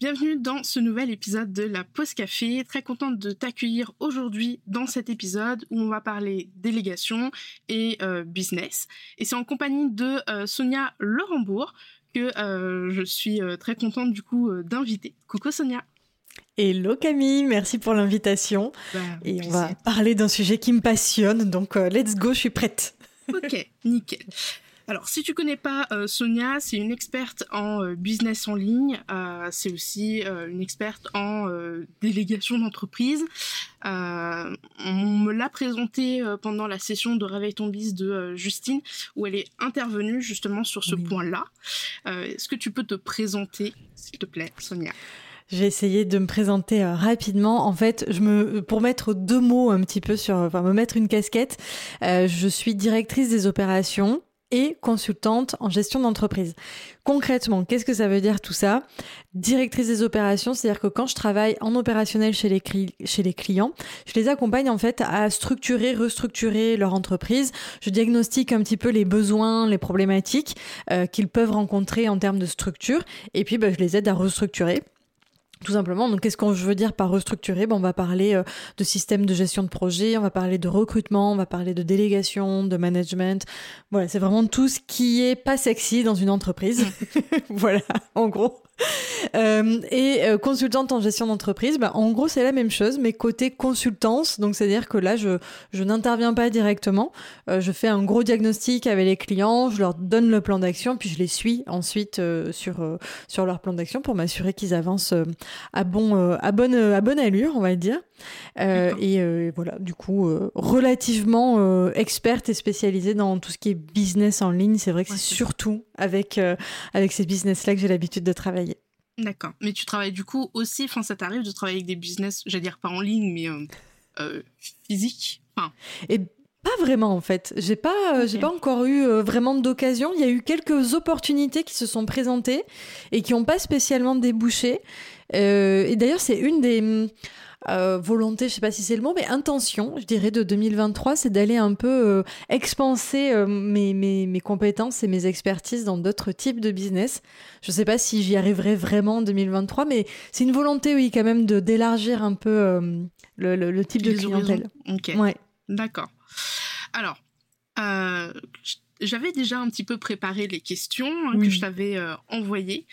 Bienvenue dans ce nouvel épisode de la Pause Café. Très contente de t'accueillir aujourd'hui dans cet épisode où on va parler délégation et euh, business. Et c'est en compagnie de euh, Sonia Laurembourg que euh, je suis très contente du coup d'inviter. Coucou Sonia. Hello Camille, merci pour l'invitation. Bah, et on va parler d'un sujet qui me passionne, donc let's go, je suis prête. Ok, nickel. Alors, si tu connais pas euh, Sonia, c'est une experte en euh, business en ligne. Euh, c'est aussi une experte en délégation d'entreprise. on me l'a présentée pendant la session de Réveil ton bis de Justine, où elle est intervenue justement sur ce point-là. Est-ce que tu peux te présenter, s'il te plaît, Sonia? Je vais essayer de me présenter rapidement. En fait, je me, pour mettre deux mots un petit peu sur, enfin, me mettre une casquette, je suis directrice des opérations et consultante en gestion d'entreprise. Concrètement, qu'est-ce que ça veut dire tout ça? Directrice des opérations, c'est-à-dire que quand je travaille en opérationnel chez les, clients, je les accompagne en fait à structurer, restructurer leur entreprise. Je diagnostique un petit peu les besoins, les problématiques euh, qu'ils peuvent rencontrer en termes de structure, et puis bah, je les aide à restructurer tout simplement. Donc, qu'est-ce qu'on veut dire par restructurer? Ben, On va parler euh, de système de gestion de projet, on va parler de recrutement, on va parler de délégation, de management. Voilà, c'est vraiment tout ce qui est pas sexy dans une entreprise. voilà, en gros. Euh, et euh, consultante en gestion d'entreprise, bah, en gros c'est la même chose, mais côté consultance, donc c'est-à-dire que là je, je n'interviens pas directement, euh, je fais un gros diagnostic avec les clients, je leur donne le plan d'action, puis je les suis ensuite sur, sur leur plan d'action pour m'assurer qu'ils avancent à, bon, à, bonne, à bonne allure, on va dire. et voilà, du coup, relativement experte et spécialisée dans tout ce qui est business en ligne, c'est vrai que c'est surtout avec, avec ces business-là que j'ai l'habitude de travailler. D'accord. Mais tu travailles du coup aussi, enfin ça t'arrive de travailler avec des business, j'allais dire pas en ligne, mais euh, euh physiques? Et pas vraiment en fait. J'ai pas, euh, j'ai pas encore eu euh, vraiment d'occasion. Il y a eu quelques opportunités qui se sont présentées et qui n'ont pas spécialement débouché. et d'ailleurs, c'est une des euh, volonté, je sais pas si c'est le mot, mais intention, je dirais, de 2023, c'est d'aller un peu euh, expanser euh, mes, mes, mes, compétences et mes expertises dans d'autres types de business. Je sais pas si j'y arriverai vraiment en 2023, mais c'est une volonté, oui, quand même, de d'élargir un peu le, le, type de clientèle. Ok. Ouais. D'accord. Alors, j'avais déjà un petit peu préparé les questions hein, que je t'avais envoyées.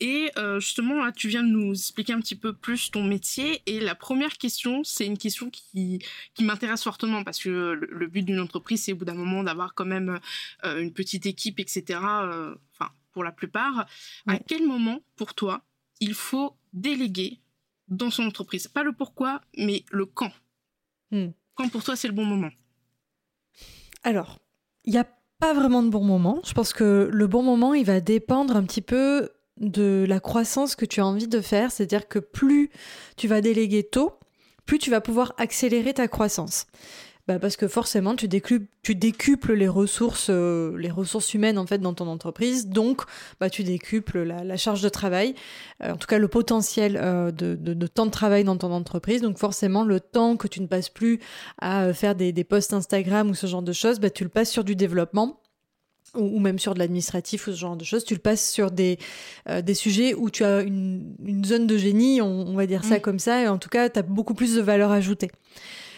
Et euh, justement, là, tu viens de nous expliquer un petit peu plus ton métier. Et la première question, c'est une question qui, qui m'intéresse fortement parce que le, but d'une entreprise, c'est au bout d'un moment d'avoir quand même euh, une petite équipe, etc. Euh, enfin, pour la plupart. À quel moment, pour toi, il faut déléguer dans son entreprise? Pas le pourquoi, mais le quand. Hmm. Quand pour toi, c'est le bon moment? Alors, il n'y a pas vraiment de bon moment. Je pense que le bon moment, il va dépendre un petit peu de la croissance que tu as envie de faire, c'est-à-dire que plus tu vas déléguer tôt, plus tu vas pouvoir accélérer ta croissance. Bah parce que forcément, tu décuples, les ressources, euh, les ressources humaines en fait dans ton entreprise, donc bah, tu décuples la, charge de travail, euh, en tout cas le potentiel euh, de, temps de travail dans ton entreprise. Donc forcément, le temps que tu ne passes plus à faire des, des posts Instagram ou ce genre de choses, bah, tu le passes sur du développement ou, même sur de l'administratif ou ce genre de choses, tu le passes sur des, euh, des sujets où tu as une, une zone de génie, on, va dire ça mm. comme ça, et en tout cas, tu as beaucoup plus de valeur ajoutée.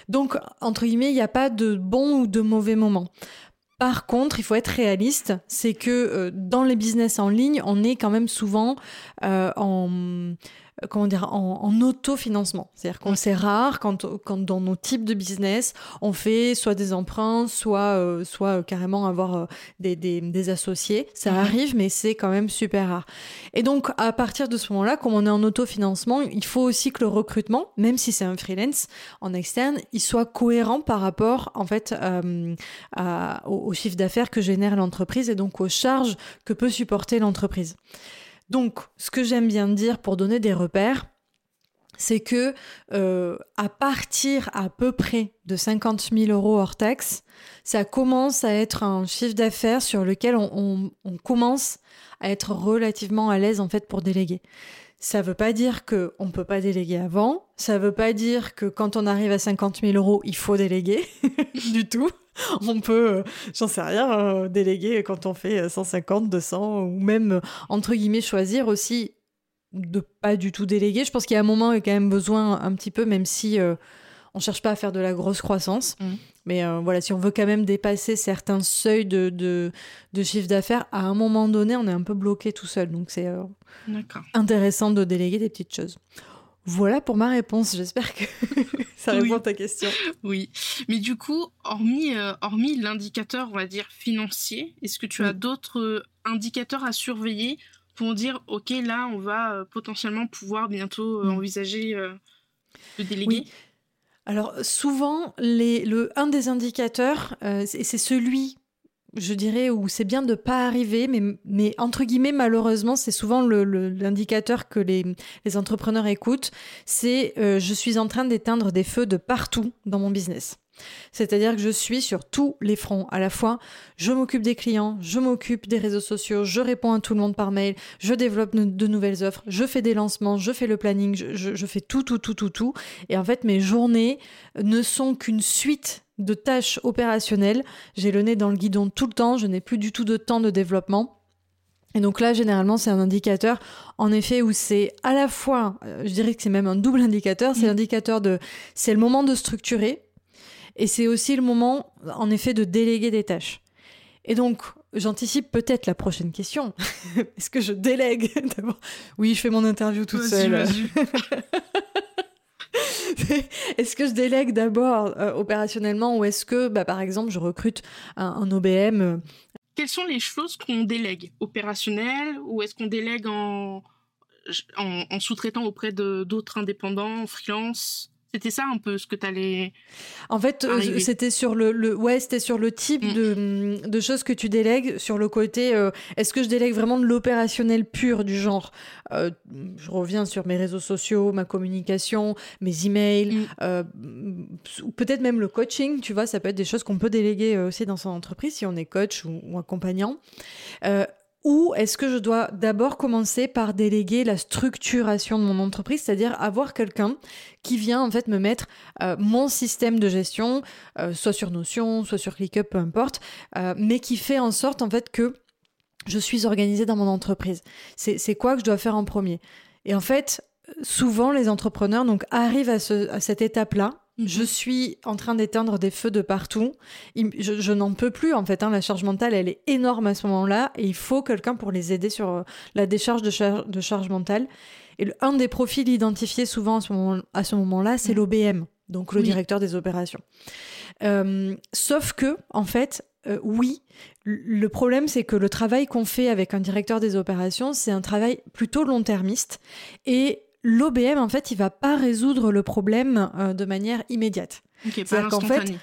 Donc, entre guillemets, il n'y a pas de bon ou de mauvais moment. Par contre, il faut être réaliste, c'est que euh, dans les business en ligne, on est quand même souvent euh, en comment dire, en, autofinancement. C'est-à-dire qu'on c'est rare quand, quand dans nos types de business, on fait soit des emprunts, soit, euh, soit euh, carrément avoir euh, des, des, des, associés. Ça arrive, mais c'est quand même super rare. Et donc, à partir de ce moment-là, comme on est en autofinancement, il faut aussi que le recrutement, même si c'est un freelance en externe, il soit cohérent par rapport, en fait, à, au, au chiffre d'affaires que génère l'entreprise et donc aux charges que peut supporter l'entreprise. Donc, ce que j'aime bien dire pour donner des repères, c'est que euh, à partir à peu près de 50 000 euros hors taxe, ça commence à être un chiffre d'affaires sur lequel on, commence à être relativement à l'aise en fait pour déléguer. Ça ne veut pas dire qu'on ne peut pas déléguer avant. Ça ne veut pas dire que quand on arrive à 50 000 euros, il faut déléguer du tout. on peut, euh, j'en sais rien, euh, déléguer quand on fait 150, 200, ou même, euh, entre guillemets, choisir aussi de pas du tout déléguer. Je pense qu'il y a un moment, il y a quand même besoin un petit peu, même si on cherche pas à faire de la grosse croissance. Mmh. Mais voilà, si on veut quand même dépasser certains seuils de, de, de chiffre d'affaires, à un moment donné, on est un peu bloqué tout seul. Donc c'est intéressant de déléguer des petites choses. Voilà pour ma réponse. J'espère que ça répond à ta question. Oui. Mais du coup, hormis, euh, hormis l'indicateur, on va dire, financier, est-ce que tu as d'autres euh, indicateurs à surveiller pour dire, OK, là, on va euh, potentiellement pouvoir bientôt mm. envisager de déléguer? Alors, souvent, les, le, un des indicateurs, c'est celui je dirais, où c'est bien de ne pas arriver, mais, mais entre guillemets, malheureusement, c'est souvent l'indicateur que les, les, entrepreneurs écoutent, c'est euh, je suis en train d'éteindre des feux de partout dans mon business. C'est-à-dire que je suis sur tous les fronts. À la fois, je m'occupe des clients, je m'occupe des réseaux sociaux, je réponds à tout le monde par mail, je développe de nouvelles offres, je fais des lancements, je fais le planning, je, je, je fais tout, tout, tout, tout, tout. Et en fait, mes journées ne sont qu'une suite de tâches opérationnelles. J'ai le nez dans le guidon tout le temps, je n'ai plus du tout de temps de développement. Et donc là, généralement, c'est un indicateur, en effet, où c'est à la fois, euh, je dirais que c'est même un double indicateur, c'est mmh. l'indicateur de, c'est le moment de structurer, et c'est aussi le moment, en effet, de déléguer des tâches. Et donc, j'anticipe peut-être la prochaine question. Est-ce que je délègue d'abord? Oui, je fais mon interview toute seule. est-ce que je délègue d'abord euh, opérationnellement ou est-ce que, bah, par exemple, je recrute un, OBM euh, Quelles sont les choses qu'on délègue Opérationnelles ou est-ce qu'on délègue en, en, sous-traitant auprès d'autres indépendants, freelance? C'était ça un peu ce que tu allais. En fait, euh, c'était sur le, le, ouais, c'était sur le type mm. de, de, choses que tu délègues, sur le côté. Euh, est-ce que je délègue vraiment de l'opérationnel pur du genre euh, Je reviens sur mes réseaux sociaux, ma communication, mes emails, mm. peut-être même le coaching. Tu vois, ça peut être des choses qu'on peut déléguer aussi dans son entreprise si on est coach ou, ou accompagnant. Ou est-ce que je dois d'abord commencer par déléguer la structuration de mon entreprise, c'est-à-dire avoir quelqu'un qui vient en fait me mettre euh, mon système de gestion, euh, soit sur Notion, soit sur ClickUp, peu importe, euh, mais qui fait en sorte en fait que je suis organisée dans mon entreprise. C'est quoi que je dois faire en premier? Et en fait, souvent les entrepreneurs donc arrivent à, ce, à cette étape-là je mhm. suis en train d'éteindre des feux de partout. Je, n'en peux plus en fait. Hein. La charge mentale, elle est énorme à ce moment-là et il faut quelqu'un pour les aider sur euh, la décharge de, charge mentale. Et un des profils identifiés souvent à ce moment-là, c'est mhm. l'OBM, donc le directeur des opérations. Euh, sauf que, en fait, euh, oui, le problème, c'est que le travail qu'on fait avec un directeur des opérations, c'est un travail plutôt long-termiste et l'OBM, en fait, il va pas résoudre le problème euh, de manière immédiate. C'est-à-dire qu'en fait,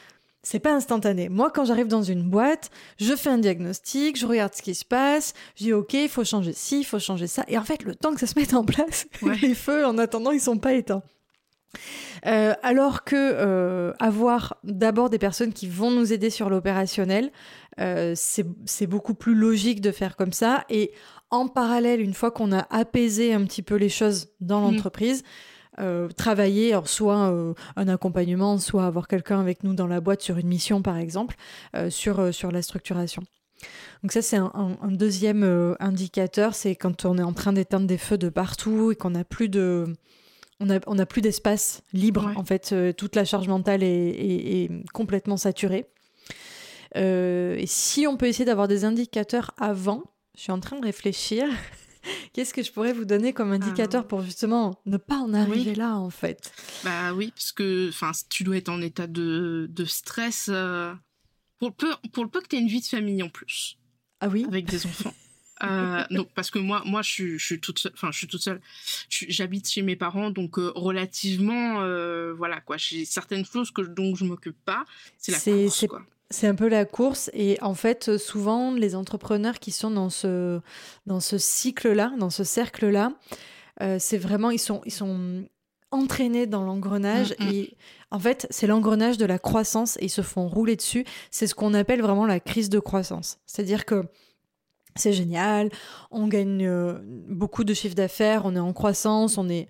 c'est pas instantané. Moi, quand j'arrive dans une boîte, je fais un diagnostic, je regarde ce qui se passe, je dis OK, il faut changer ci, il faut changer ça. Et en fait, le temps que ça se mette en place, les feux, en attendant, ils sont pas éteints. Euh, alors que euh, avoir d'abord des personnes qui vont nous aider sur l'opérationnel, c'est beaucoup plus logique de faire comme ça. Et en parallèle, une fois qu'on a apaisé un petit peu les choses dans mm. l'entreprise, euh, travailler, soit euh, un accompagnement, soit avoir quelqu'un avec nous dans la boîte sur une mission, par exemple, euh, sur, sur la structuration. Donc ça, c'est un, deuxième indicateur, c'est quand on est en train d'éteindre des feux de partout et qu'on n'a plus de... On a, on a plus d'espace libre, en fait, toute la charge mentale est, est complètement saturée. et si on peut essayer d'avoir des indicateurs avant, je suis en train de réfléchir. Qu'est-ce que je pourrais vous donner comme indicateur pour justement ne pas en arriver là, en fait? Bah oui, parce que tu dois être en état de, de stress pour, le peu, pour le peu que tu aies une vie de famille en plus. Ah oui? Avec des enfants. Euh, donc parce que moi moi je suis je suis toute seule enfin je suis toute seule j'habite chez mes parents donc euh, relativement euh, voilà quoi j'ai certaines choses que dont je m'occupe pas c'est la course quoi. C'est un peu la course. Et en fait souvent les entrepreneurs qui sont dans ce dans ce cycle là dans ce cercle là c'est vraiment ils sont ils sont entraînés dans l'engrenage. Mm, mm. et en fait c'est l'engrenage de la croissance et ils se font rouler dessus. C'est ce qu'on appelle vraiment la crise de croissance. C'est à dire que c'est génial, on gagne euh, beaucoup de chiffre d'affaires, on est en croissance, on est,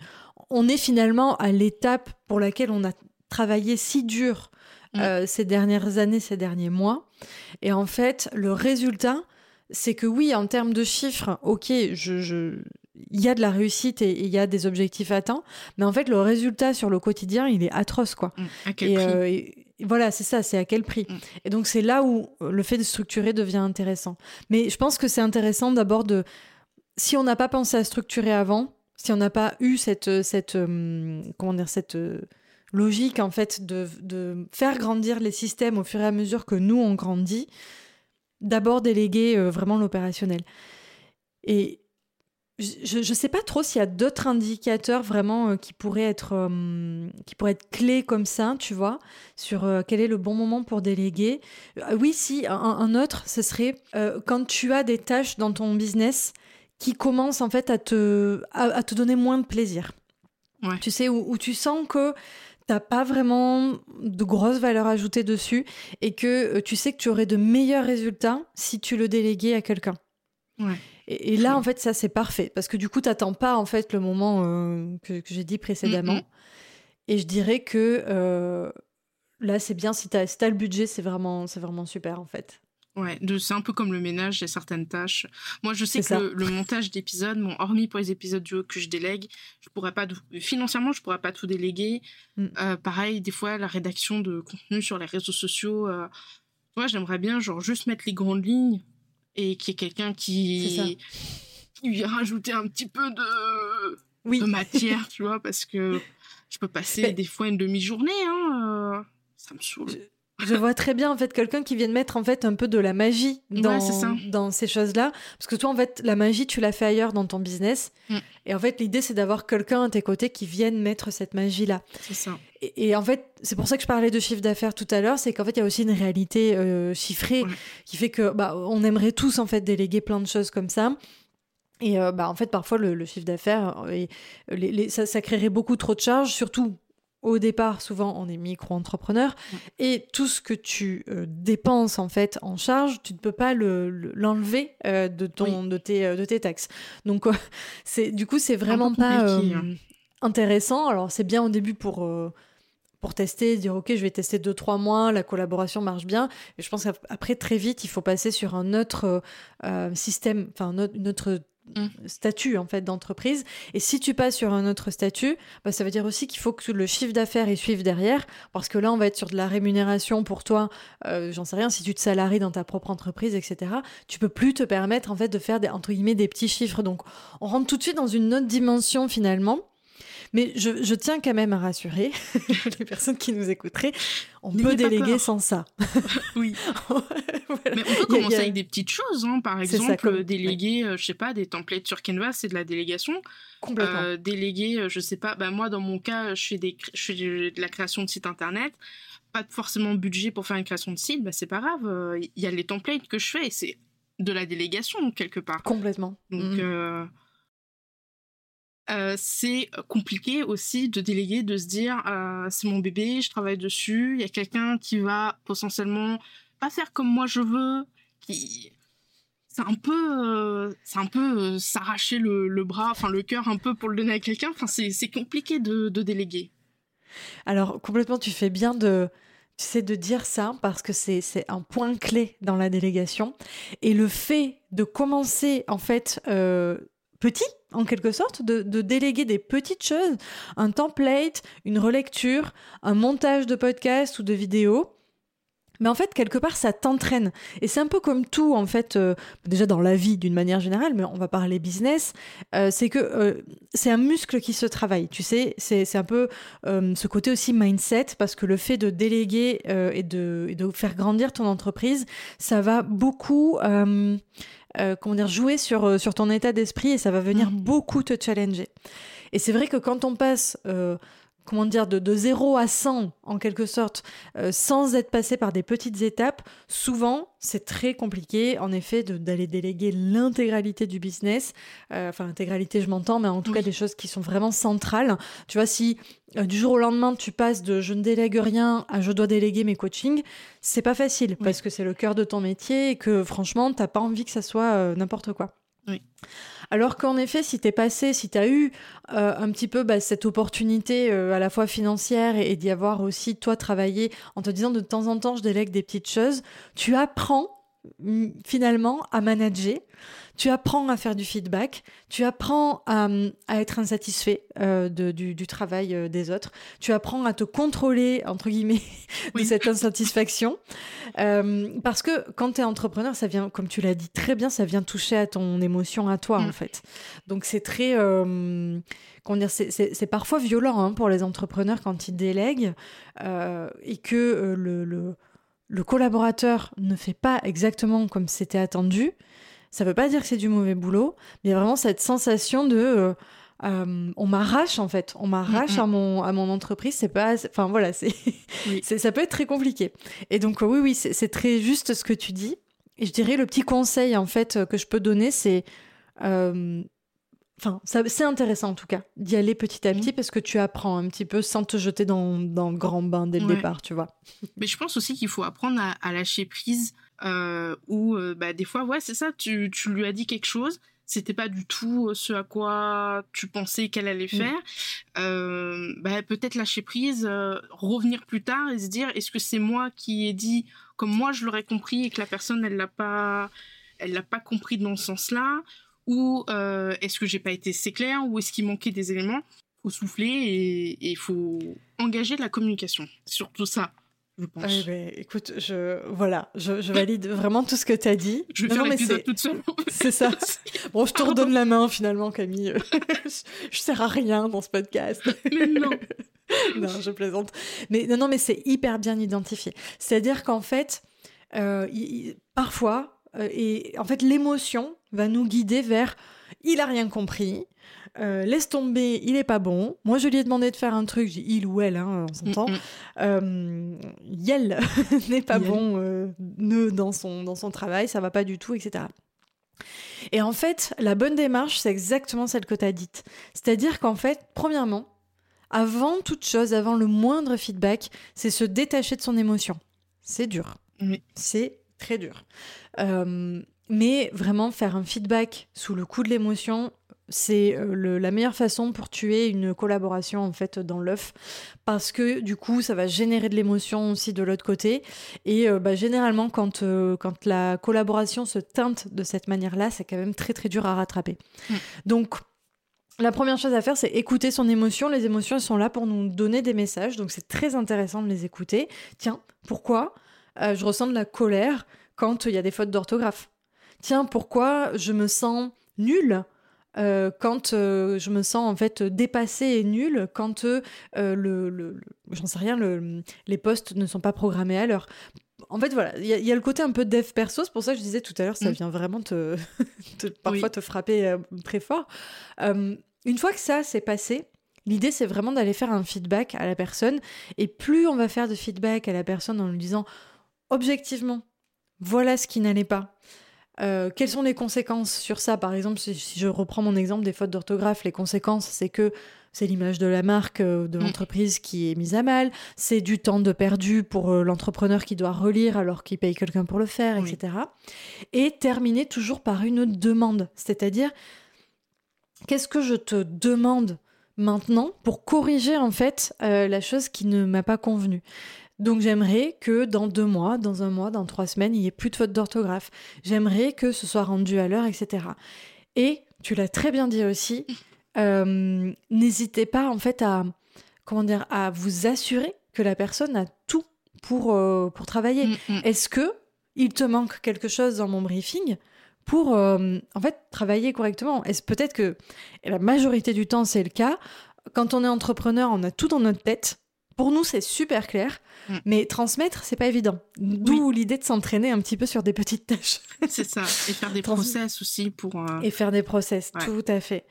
on est finalement à l'étape pour laquelle on a travaillé si dur mm. euh, ces dernières années, ces derniers mois. Et en fait, le résultat, c'est que oui, en termes de chiffres, ok, je, il y a de la réussite et il y a des objectifs atteints, mais en fait, le résultat sur le quotidien, il est atroce, quoi. Mm. À quel prix euh, voilà, c'est ça, c'est à quel prix. Mm. Et donc c'est là où euh, le fait de structurer devient intéressant. Mais je pense que c'est intéressant d'abord de, si on n'a pas pensé à structurer avant, si on n'a pas eu cette, cette, comment dire, cette logique en fait de, de, faire grandir les systèmes au fur et à mesure que nous on grandit, d'abord déléguer vraiment l'opérationnel. Et je ne sais pas trop s'il y a d'autres indicateurs vraiment euh, qui pourraient être euh, qui pourraient être clés comme ça, tu vois, sur euh, quel est le bon moment pour déléguer. oui, si un, autre, ce serait quand tu as des tâches dans ton business qui commencent en fait à te à, te donner moins de plaisir. Tu sais où, tu sens que t'as pas vraiment de grosses valeurs ajoutées dessus et que tu sais que tu aurais de meilleurs résultats si tu le déléguais à quelqu'un. Ouais. Et, là, en fait, ça, c'est parfait. Parce que du coup, tu n'attends pas, en fait, le moment euh, que, j'ai dit précédemment. Mm, mm. Et je dirais que euh, là, c'est bien. Si tu as, le budget, c'est vraiment, vraiment super, en fait. Ouais, c'est un peu comme le ménage, il y a certaines tâches. Moi, je sais que le, montage d'épisodes, bon, hormis pour les épisodes duo que je délègue, je pourrais pas financièrement, je pourrais pas tout déléguer. Mm. Euh, pareil, des fois, la rédaction de contenu sur les réseaux sociaux, moi, j'aimerais bien genre juste mettre les grandes lignes et qu'il y ait quelqu'un qui lui rajouter un petit peu de, oui. de matière, tu vois, parce que je peux passer des fois une demi-journée, hein, euh, ça me saoule. Je vois très bien en fait quelqu'un qui vient de mettre en fait un peu de la magie dans, dans ces choses-là. Parce que toi en fait la magie tu l'as fait ailleurs dans ton business. Mm. Et en fait l'idée c'est d'avoir quelqu'un à tes côtés qui vienne mettre cette magie-là. C'est ça. Et, en fait c'est pour ça que je parlais de chiffre d'affaires tout à l'heure, c'est qu'en fait il y a aussi une réalité euh, chiffrée qui fait que bah, on aimerait tous en fait déléguer plein de choses comme ça. Et euh, bah, en fait, parfois, le, chiffre d'affaires, euh, ça, ça, créerait beaucoup trop de charges, surtout au départ, souvent, on est micro-entrepreneur et tout ce que tu euh, dépenses en fait en charge, tu ne peux pas l'enlever le, euh, de ton de tes euh, de tes taxes. Donc c'est du coup c'est vraiment pas hein. intéressant. Alors c'est bien au début pour pour tester, dire ok je vais tester deux trois mois, la collaboration marche bien. Et je pense qu'après très vite il faut passer sur un autre système, enfin une autre. Statut en fait d'entreprise. Et si tu passes sur un autre statut, bah, ça veut dire aussi qu'il faut que le chiffre d'affaires y suive derrière, parce que là on va être sur de la rémunération pour toi. Euh, j'en sais rien, si tu te salaries dans ta propre entreprise, etc. Tu peux plus te permettre en fait de faire des entre guillemets des petits chiffres. Donc on rentre tout de suite dans une autre dimension finalement. Mais je, tiens quand même à rassurer les personnes qui nous écouteraient. On peut déléguer sans ça. oui. Mais on peut commencer avec des petites choses. Hein. Par exemple, déléguer, euh, je sais pas, des templates sur Canva, c'est de la délégation. Complètement. Euh, déléguer, euh, je sais pas, bah, moi, dans mon cas, je fais, des, je fais de la création de site internet. Pas forcément budget pour faire une création de site, bah, c'est pas grave. Il y a les templates que je fais c'est de la délégation quelque part. Complètement. Donc. Euh, c'est compliqué aussi de déléguer, de se dire euh, c'est mon bébé, je travaille dessus, il y a quelqu'un qui va potentiellement pas faire comme moi je veux, qui c'est un peu euh, c'est un peu s'arracher le, bras, enfin le cœur un peu pour le donner à quelqu'un. Enfin c'est compliqué de, de déléguer. Alors complètement, tu fais bien de tu sais, de dire ça parce que c'est un point clé dans la délégation. Et le fait de commencer, en fait, petit, en quelque sorte, de, déléguer des petites choses, un template, une relecture, un montage de podcast ou de vidéo. Mais en fait, quelque part, ça t'entraîne. Et c'est un peu comme tout, en fait, euh, déjà dans la vie d'une manière générale, mais on va parler business, euh, c'est que euh, c'est un muscle qui se travaille. Tu sais, c'est un peu ce côté aussi mindset, parce que le fait de déléguer et, de, et, de, faire grandir ton entreprise, ça va beaucoup... comment dire, jouer sur, sur ton état d'esprit et ça va venir mmh. beaucoup te challenger. Et c'est vrai que quand on passe comment dire, de, de 0 à 100 en quelque sorte, euh, sans être passé par des petites étapes, souvent c'est très compliqué en effet d'aller déléguer l'intégralité du business. Euh, enfin, l'intégralité, je m'entends, mais en tout cas des choses qui sont vraiment centrales. Tu vois, si euh, du jour au lendemain tu passes de je ne délègue rien à je dois déléguer mes coachings, c'est pas facile parce que c'est le cœur de ton métier et que franchement, t'as pas envie que ça soit n'importe quoi. Oui. Alors qu'en effet, si t'es passé, si t'as eu euh, un petit peu bah, cette opportunité euh, à la fois financière et, d'y avoir aussi toi travaillé en te disant de temps en temps je délègue des petites choses, tu apprends finalement à manager tu apprends à faire du feedback, tu apprends à, être insatisfait euh, du, travail euh, des autres, tu apprends à te contrôler, entre guillemets, de cette insatisfaction. Euh, parce que quand tu es entrepreneur, ça vient, comme tu l'as dit très bien, ça vient toucher à ton émotion, à toi, en mm. fait. Donc c'est très... comment dire, c'est parfois violent hein, pour les entrepreneurs quand ils délèguent et que le, le, le collaborateur ne fait pas exactement comme c'était attendu. Ça veut pas dire que c'est du mauvais boulot, mais vraiment cette sensation de euh, euh, on m'arrache en fait, on m'arrache mm, à mon à mon entreprise. C'est pas, enfin voilà, c'est ça peut être très compliqué. Et donc oui oui, c'est très juste ce que tu dis. Et je dirais le petit conseil en fait que je peux donner, c'est euh, Enfin, c'est intéressant en tout cas d'y aller petit à petit parce que tu apprends un petit peu sans te jeter dans, dans le grand bain dès le départ, tu vois. Mais je pense aussi qu'il faut apprendre à, lâcher prise euh, ou euh, bah, des fois, ouais, c'est ça, tu, tu, lui as dit quelque chose, c'était pas du tout ce à quoi tu pensais qu'elle allait mm. faire. Euh, bah, peut-être lâcher prise, euh, revenir plus tard et se dire est-ce que c'est moi qui ai dit comme moi je l'aurais compris et que la personne elle l'a pas elle l'a pas compris dans ce sens-là ou euh, est-ce que j'ai pas été assez clair ou est-ce qu'il manquait des éléments faut souffler et il faut engager la communication surtout ça je pense. Ben, écoute, je voilà, je, valide vraiment tout ce que tu as dit. Je vais faire l'épisode toute seule. C'est ça. Bon, je te redonne la main finalement, Camille. je, sers à rien dans ce podcast. Mais non. non, je plaisante. Mais non, non, mais c'est hyper bien identifié. C'est-à-dire qu'en fait, euh, parfois, et en fait, l'émotion va nous guider vers il a rien compris, euh, laisse tomber, il est pas bon. Moi, je lui ai demandé de faire un truc, j'ai il ou elle, hein, on s'entend. Mm, mm. euh, Yel n'est pas bon euh, dans son, dans son travail, ça va pas du tout, etc. Et en fait, la bonne démarche, c'est exactement celle que tu as dite. C'est-à-dire qu'en fait, premièrement, avant toute chose, avant le moindre feedback, c'est se détacher de son émotion. C'est dur. C'est très dur. Euh, mais vraiment faire un feedback sous le coup de l'émotion, c'est euh, la meilleure façon pour tuer une collaboration en fait dans l'œuf parce que du coup ça va générer de l'émotion aussi de l'autre côté et euh, bah, généralement quand, euh, quand la collaboration se teinte de cette manière là c'est quand même très très dur à rattraper mm. donc la première chose à faire, c'est écouter son émotion. Les émotions, elles sont là pour nous donner des messages, donc c'est très intéressant de les écouter. Tiens, pourquoi je ressens de la colère quand il y a des fautes d'orthographe Tiens, pourquoi je me sens nulle euh, quand euh, je me sens en fait dépassée et nulle, quand euh, le, j'en sais rien, le, les postes ne sont pas programmés à l'heure. En fait, voilà, il y, a le côté un peu dev perso, c'est pour ça que je disais tout à l'heure, ça mm. vient vraiment te, parfois te frapper très fort. une fois que ça s'est passé, L'idée, c'est vraiment d'aller faire un feedback à la personne. Et plus on va faire de feedback à la personne en lui disant objectivement, voilà ce qui n'allait pas. Euh, quelles sont les conséquences sur ça? Par exemple, si, je reprends mon exemple des fautes d'orthographe, les conséquences, c'est que c'est l'image de la marque, euh, de mm. l'entreprise qui est mise à mal, c'est du temps de perdu pour euh, l'entrepreneur qui doit relire alors qu'il paye quelqu'un pour le faire, etc. Et terminer toujours par une demande, c'est-à-dire qu'est-ce que je te demande maintenant pour corriger en fait la chose qui ne m'a pas convenu. Donc j'aimerais que dans deux mois, dans un mois, dans trois semaines, il n'y ait plus de fautes d'orthographe. J'aimerais que ce soit rendu à l'heure, etc. Et tu l'as très bien dit aussi, euh, n'hésitez pas en fait à comment dire à vous assurer que la personne a tout pour, euh, pour travailler. Mm, mm. Est-ce que il te manque quelque chose dans mon briefing pour euh, en fait travailler correctement? Est-ce peut-être que et la majorité du temps c'est le cas quand on est entrepreneur, on a tout dans notre tête. Pour nous, c'est super clair, Mm. mais transmettre, c'est pas évident. D'où l'idée de s'entraîner un petit peu sur des petites tâches. C'est ça. Et faire des Trans- process aussi pour. euh, Et faire des process, Ouais. tout à fait.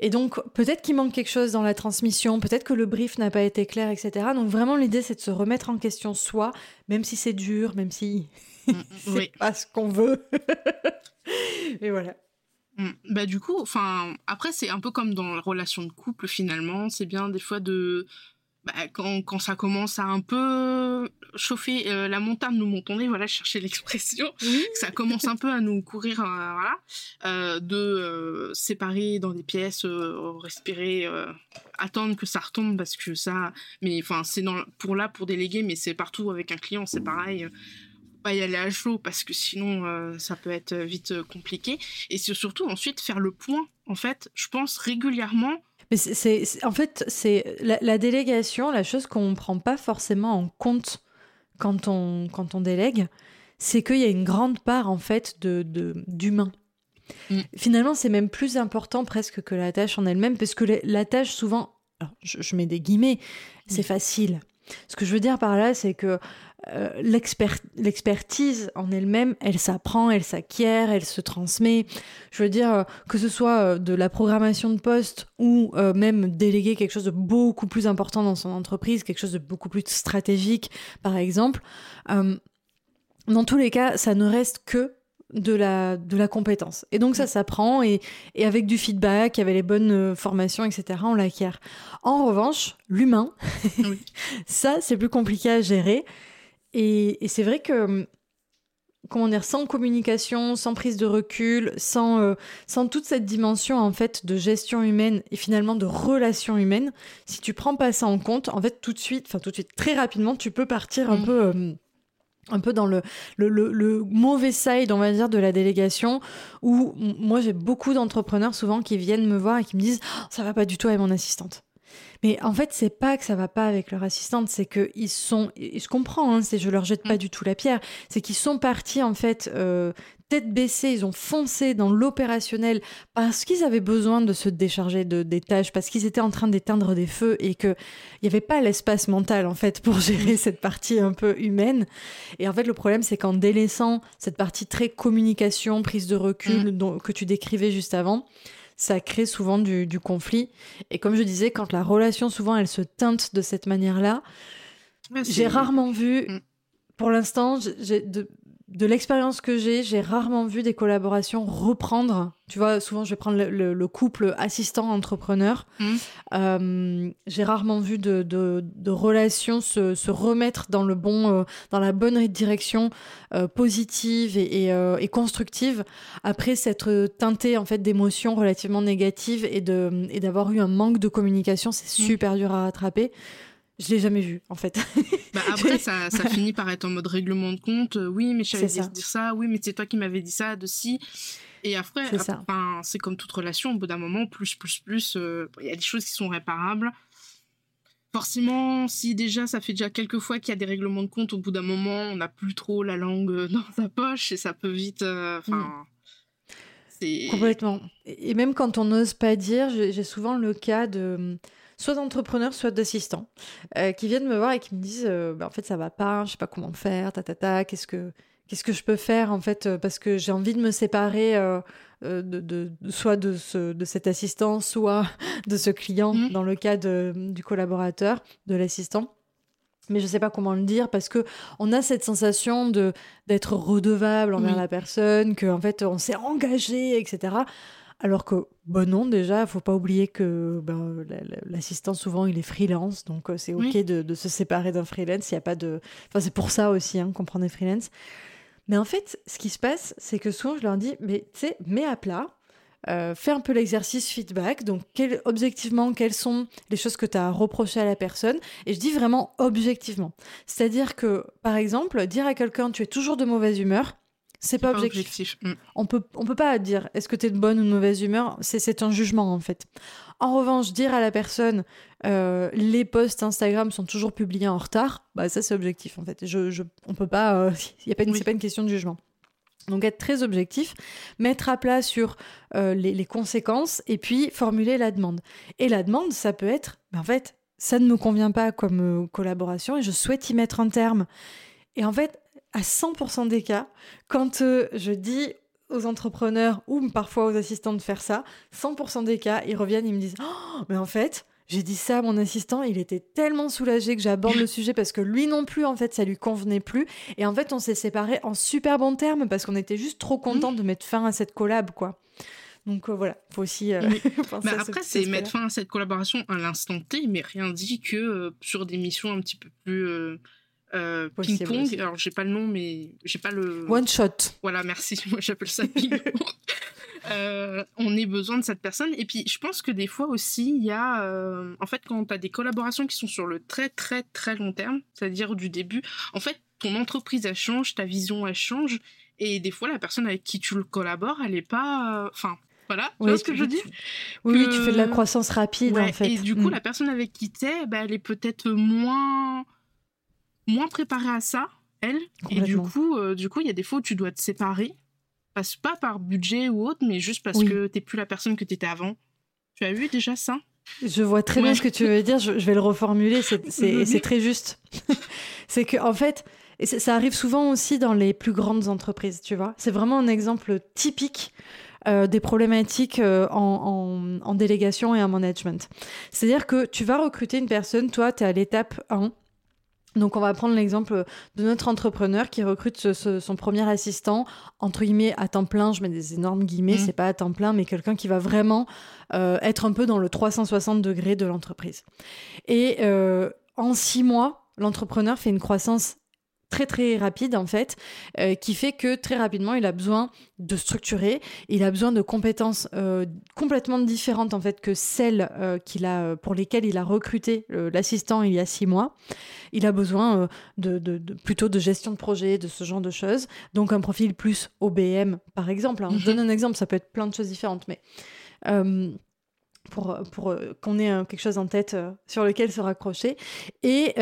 Et donc, peut-être qu'il manque quelque chose dans la transmission, peut-être que le brief n'a pas été clair, etc. Donc, vraiment, l'idée, c'est de se remettre en question soi, même si c'est dur, même si mm, c'est oui. pas ce qu'on veut. Et voilà. Mm. Bah du coup, enfin après c'est un peu comme dans la relation de couple finalement, c'est bien des fois de bah, quand, quand ça commence à un peu chauffer euh, la montagne nous montons nez, voilà, je cherchais l'expression, Oui. ça commence un peu à nous courir, euh, voilà, euh, de séparer dans des pièces, respirer, attendre que ça retombe parce que ça, mais enfin c'est dans pour là pour déléguer, mais c'est partout avec un client, c'est pareil. Pas y aller à chaud parce que sinon ça peut être vite compliqué et c'est surtout ensuite faire le point en fait je pense régulièrement Mais c'est- en fait, c'est la, la délégation, la chose qu'on ne prend pas forcément en compte quand on, quand on délègue, c'est qu'il y a une grande part, en fait, de, de- d'humain. Mm. Finalement, c'est même plus important presque que la tâche en elle-même, parce que la, la tâche, souvent, alors, je, je mets des guillemets, c'est facile. Ce que je veux dire par là, c'est que euh, l'expert- l'expertise en elle-même, elle s'apprend, elle s'acquiert, elle se transmet. Je veux dire, euh, que ce soit euh, de la programmation de poste ou euh, même déléguer quelque chose de beaucoup plus important dans son entreprise, quelque chose de beaucoup plus stratégique, par exemple. dans tous les cas, ça ne reste que de la, de la compétence. Et donc ça s'apprend et, et avec du feedback, avec les bonnes euh, formations, etc., on l'acquiert. En revanche, l'humain, Oui. ça, c'est plus compliqué à gérer. Et, et c'est vrai que, comment dire, sans communication, sans prise de recul, sans, euh, sans toute cette dimension, en fait, de gestion humaine et finalement de relation humaine, si tu prends pas ça en compte, en fait, tout de suite, enfin tout de suite, très rapidement, tu peux partir un Mm. peu... euh, un peu dans le, le, le- le mauvais side, on va dire, de la délégation, où moi j'ai beaucoup d'entrepreneurs souvent qui viennent me voir et qui me disent Oh, ça va pas du tout avec mon assistante. Mais en fait, c'est pas que ça va pas avec leur assistante, c'est que ils sont, et je comprends, hein, c'est je leur jette pas Mm. du tout la pierre, c'est qu'ils sont partis en fait euh, tête baissée, ils ont foncé dans l'opérationnel parce qu'ils avaient besoin de se décharger de des tâches, parce qu'ils étaient en train d'éteindre des feux et que il y avait pas l'espace mental en fait pour gérer cette partie un peu humaine. Et en fait, le problème, c'est qu'en délaissant cette partie très communication, prise de recul dont- que tu décrivais juste avant, ça crée souvent du, du conflit. Et comme je disais, quand la relation, souvent, elle se teinte de cette manière-là, j'ai rarement vu, Mm. pour l'instant, j'ai- j'ai de, de l'expérience que j'ai, j'ai rarement vu des collaborations reprendre. Tu vois, souvent, je vais prendre le, le- le couple assistant-entrepreneur. Mm. Euh, j'ai rarement vu de, de, de relations se, se remettre dans le bon, euh, dans la bonne direction euh, positive et, et, et constructive après s'être teinté en fait d'émotions relativement négatives et de et d'avoir eu un manque de communication. C'est Mm. super dur à rattraper. Je l'ai jamais vu en fait. Bah, après, ça, ça finit par être en mode règlement de compte. Euh, oui, mais je savais dire, ça. Oui, mais c'est toi qui m'avais dit ça de si. Et après, C'est enfin, comme toute relation. Au bout d'un moment, plus, plus, plus, euh, il y a des choses qui sont réparables. Forcément, si déjà ça fait déjà quelques fois qu'il y a des règlements de compte, au bout d'un moment, on n'a plus trop la langue euh, dans sa poche et ça peut vite. euh, c'est Complètement. Et même quand on n'ose pas dire, j'ai souvent le cas de soit d'entrepreneurs, soit d'assistants euh, qui viennent me voir et qui me disent euh, Bah, en fait ça va pas, je sais pas comment faire, ta ta ta, qu'est-ce que qu'est-ce que je peux faire en fait euh, parce que j'ai envie de me séparer euh, de, de- soit de ce de cet assistant, soit de ce client Mhm. dans le cas de- du collaborateur, de l'assistant. Mais je sais pas comment le dire parce que on a cette sensation de d'être redevable envers Oui. la personne, que en fait on s'est engagé, etc. Alors que, bon non, déjà, faut pas oublier que ben, la- la- l'assistant, souvent, il est freelance, donc euh, c'est OK Oui. de, de se séparer d'un freelance. Il y a pas de... Enfin, c'est pour ça aussi hein, qu'on prend des freelance. Mais en fait, ce qui se passe, c'est que souvent, je leur dis, mais tu sais, mets à plat, euh, fais un peu l'exercice feedback. Donc, quel- objectivement, quelles sont les choses que tu as à reprocher à la personne Et je dis vraiment objectivement. C'est-à-dire que, par exemple, dire à quelqu'un, tu es toujours de mauvaise humeur, C'est pas, objectif. Mm. On peut, on peut pas dire est-ce que tu es de bonne ou de mauvaise humeur? C'est un jugement en fait. En revanche, dire à la personne euh, les posts Instagram sont toujours publiés en retard, bah ça c'est objectif en fait. Je, je on peut pas, il y a pas, c'est pas une question de jugement. Donc être très objectif, mettre à plat sur euh, les, conséquences et puis formuler la demande. Et la demande, ça peut être, ben, en fait, ça ne me convient pas comme euh, collaboration et je souhaite y mettre un terme. Et en fait, à 100% des cas, quand euh, je dis aux entrepreneurs ou parfois aux assistants de faire ça, 100% des cas, ils reviennent, ils me disent oh, mais en fait, j'ai dit ça à mon assistant, il était tellement soulagé que j'aborde le sujet parce que lui non plus, en fait, ça lui convenait plus. Et en fait, on s'est séparés en super bons termes parce qu'on était juste trop contents de mettre fin à cette collab, quoi. Donc euh, voilà, faut aussi. Euh, mais après, c'est mettre fin à cette collaboration à l'instant T, mais rien dit que euh, sur des missions un petit peu plus ping-pong. Alors j'ai pas le nom, mais j'ai pas le. One shot. Voilà, merci. Moi j'appelle ça ping-pong. Euh, on ait besoin de cette personne. Et puis, je pense que des fois aussi, il y a, euh, en fait, quand tu as des collaborations qui sont sur le très, très, très long terme, c'est-à-dire du début, en fait, ton entreprise, elle change, ta vision, elle change. Et des fois, la personne avec qui tu le collabores, elle est pas. Euh, enfin, voilà, tu vois ce que je dis? Oui, tu fais de la croissance rapide, en fait. Et du coup, mm. la personne avec qui tu es, bah, elle est peut-être moins, moins préparée à ça, elle. Et du coup, du coup, il y a des fois où tu dois te séparer passe pas par budget ou autre, mais juste parce que t'es plus la personne que t'étais avant. Tu as vu déjà ça? Je vois très bien ce que tu veux dire. Je, vais le reformuler. C'est très juste. c'est que en fait, et ça arrive souvent aussi dans les plus grandes entreprises. Tu vois, c'est vraiment un exemple typique. Euh, des problématiques euh, en, en, délégation et en management. C'est-à-dire que tu vas recruter une personne, toi, tu es à l'étape 1, donc on va prendre l'exemple de notre entrepreneur qui recrute son premier assistant entre guillemets à temps plein. Je mets des énormes guillemets, mmh. c'est pas à temps plein, mais quelqu'un qui va vraiment euh, être un peu dans le 360 degrés de l'entreprise. Et euh, en six mois, l'entrepreneur fait une croissance très très rapide en fait, euh, qui fait que très rapidement il a besoin de structurer, il a besoin de compétences euh, complètement différentes en fait que celles euh, qu'il a pour lesquelles il a recruté l'assistant il y a six mois. Il a besoin de, plutôt de gestion de projet, de ce genre de choses. Donc un profil plus OBM par exemple. Hein. Je mhm. donne un exemple, ça peut être plein de choses différentes, mais pour, pour qu'on ait quelque chose en tête sur lequel se raccrocher. Et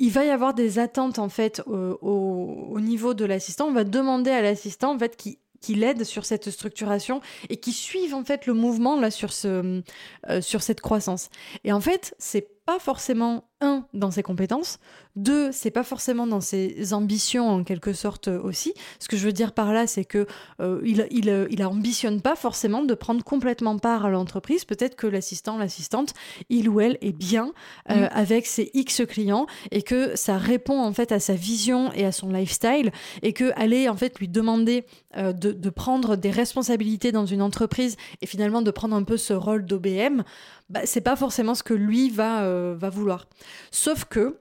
il va y avoir des attentes en fait au, niveau de l'assistant. On va demander à l'assistant en fait qui qui l'aide sur cette structuration et qui suivent en fait le mouvement là sur ce euh, sur cette croissance. Et en fait, c'est pas forcément un dans ses compétences, deux c'est pas forcément dans ses ambitions en quelque sorte aussi. Ce que je veux dire par là, c'est que euh, il, il, il ambitionne pas forcément de prendre complètement part à l'entreprise. Peut-être que l'assistant, l'assistante, il ou elle est bien euh, mm. avec ses X clients et que ça répond en fait à sa vision et à son lifestyle et que aller en fait lui demander euh, de, de prendre des responsabilités dans une entreprise et finalement de prendre un peu ce rôle d'OBM, bah, c'est pas forcément ce que lui va, euh, va vouloir. Sauf que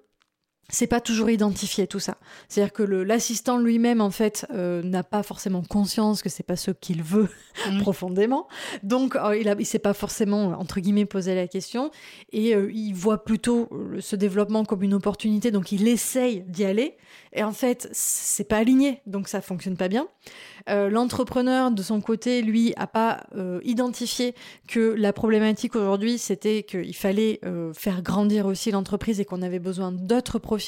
c'est pas toujours identifié tout ça. C'est-à-dire que l'assistant lui-même en fait euh, n'a pas forcément conscience que c'est pas ce qu'il veut profondément. Donc euh, il, il s'est pas forcément entre guillemets posé la question et il voit plutôt ce développement comme une opportunité. Donc il essaye d'y aller et en fait c'est pas aligné donc ça fonctionne pas bien. Euh, l'entrepreneur, de son côté, lui, a pas euh, identifié que la problématique aujourd'hui, c'était qu'il fallait euh, faire grandir aussi l'entreprise et qu'on avait besoin d'autres profils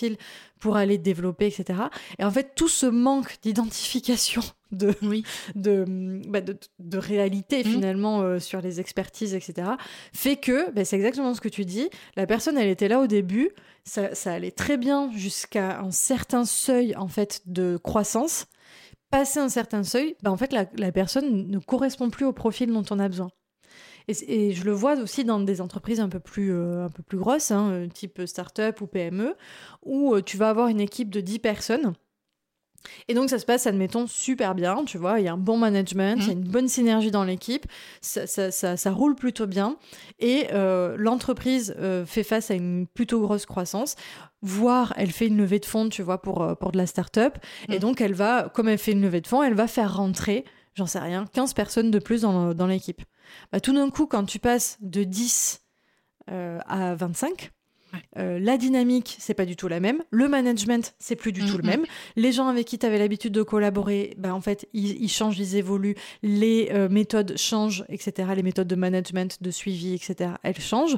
pour aller développer, etc. Et en fait, tout ce manque d'identification de, oui. Bah, de, de, réalité mmh. finalement sur les expertises, etc., fait que, bah, c'est exactement ce que tu dis, la personne, elle était là au début, ça, ça allait très bien jusqu'à un certain seuil en fait de croissance, passer un certain seuil, bah en fait, la, personne ne correspond plus au profil dont on a besoin. Et, je le vois aussi dans des entreprises un peu plus, euh, un peu plus grosses, hein, euh, type start-up ou PME, où euh, tu vas avoir une équipe de 10 personnes. Et donc ça se passe, admettons, super bien, tu vois, il y a un bon management, il y a mmh. une bonne synergie dans l'équipe, ça, ça, ça, roule plutôt bien, et l'entreprise fait face à une plutôt grosse croissance voire elle fait une levée de fonds, tu vois, pour, pour de la start-up. Et mm. donc, elle va, comme elle fait une levée de fonds, elle va faire rentrer, j'en sais rien, 15 personnes de plus dans, dans l'équipe. Bah, tout d'un coup, quand tu passes de 10 euh, à 25, Euh, la dynamique, c'est pas du tout la même. Le management, c'est plus du tout le Mhm. même. Les gens avec qui tu avais l'habitude de collaborer, ben, en fait, ils, ils changent, ils évoluent. Les euh, méthodes changent, etc. Les méthodes de management, de suivi, etc. Elles changent.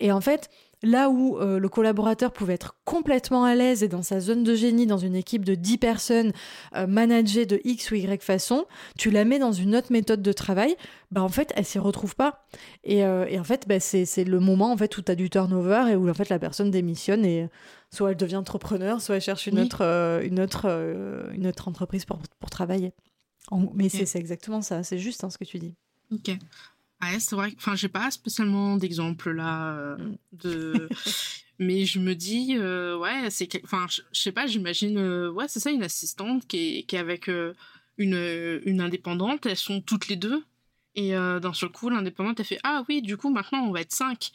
Et en fait, là où euh, le collaborateur pouvait être complètement à l'aise et dans sa zone de génie, dans une équipe de 10 personnes, euh, managée de X ou Y façon, tu la mets dans une autre méthode de travail, bah en fait, elle s'y retrouve pas. Et, euh, et en fait, bah, c'est le moment en fait, où tu as du turnover et où en fait, la personne démissionne et soit elle devient entrepreneur, soit elle cherche une, Oui. autre, euh, une, autre, une autre entreprise pour, pour travailler. En- mais c'est exactement ça, c'est juste hein, ce que tu dis. Ok. Ouais, c'est vrai. que- Enfin, j'ai pas spécialement d'exemple là euh, de. Mais je me dis, euh, ouais, c'est. Enfin, je sais pas. J'imagine, euh, ouais, c'est ça, une assistante qui est, qui est avec une une indépendante. Elles sont toutes les deux. Et d'un seul coup, l'indépendante, elle fait, ah oui, du coup, maintenant, on va être cinq.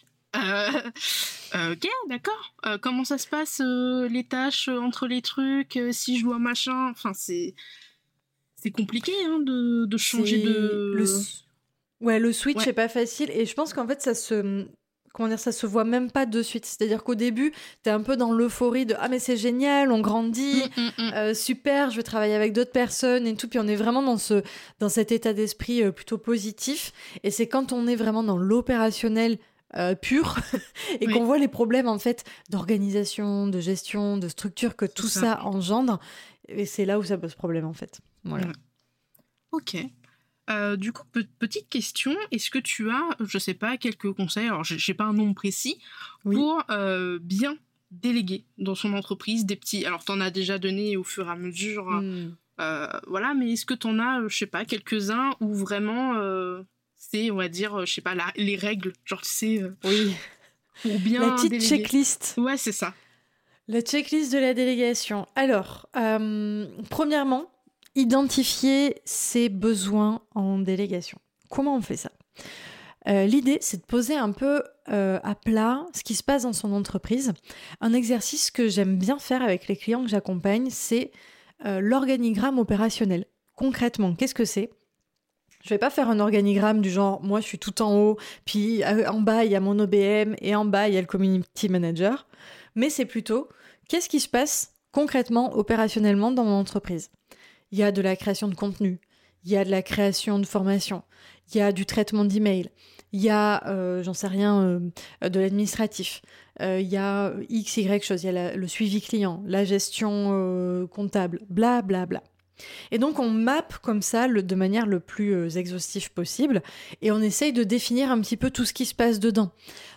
Ok, d'accord. Comment ça se passe les tâches entre les trucs Si je dois machin, enfin c'est c'est compliqué hein, de, de changer de. le Ouais, le switch Ouais. est pas facile et je pense qu'en fait ça se comment dire ça se voit même pas de suite. C'est-à-dire qu'au début, tu es un peu dans l'euphorie de ah mais c'est génial, on grandit, Mm, mm, mm. euh, super, je vais travailler avec d'autres personnes et tout puis on est vraiment dans ce dans cet état d'esprit euh, plutôt positif et c'est quand on est vraiment dans l'opérationnel euh, pur et Oui. qu'on voit les problèmes en fait d'organisation, de gestion, de structure que tout ça. ça engendre et c'est là où ça pose problème en fait. Voilà. Ok. Euh, du coup, pe- petite question, est-ce que tu as, je sais pas, quelques conseils, alors j'ai pas un nombre précis, Oui. pour euh, bien déléguer dans son entreprise des petits. Alors, t'en as déjà donné au fur et à mesure, Hmm. euh, voilà, mais est-ce que t'en as, je sais pas, quelques-uns où vraiment c'est, on va dire, je sais pas, la- les règles, genre tu sais, Oui. pour bien La petite déléguer. checklist. Ouais, c'est ça. La checklist de la délégation. Alors, premièrement, identifier ses besoins en délégation. Comment on fait ça? Euh, L'idée, c'est de poser un peu euh, à plat ce qui se passe dans son entreprise. Un exercice que j'aime bien faire avec les clients que j'accompagne, c'est euh, l'organigramme opérationnel. Concrètement, qu'est-ce que c'est? Je vais pas faire un organigramme du genre moi je suis tout en haut, puis en bas il y a mon OBM et en bas il y a le community manager, mais c'est plutôt qu'est-ce qui se passe concrètement opérationnellement dans mon entreprise? Il y a de la création de contenu, il y a de la création de formation, il y a du traitement d'email, il y a, euh, j'en sais rien, euh, de l'administratif, euh, il y a X, Y chose, il y a le suivi client, la gestion comptable, bla bla bla. Et donc on map comme ça de manière le plus exhaustive possible et on essaye de définir un petit peu tout ce qui se passe dedans.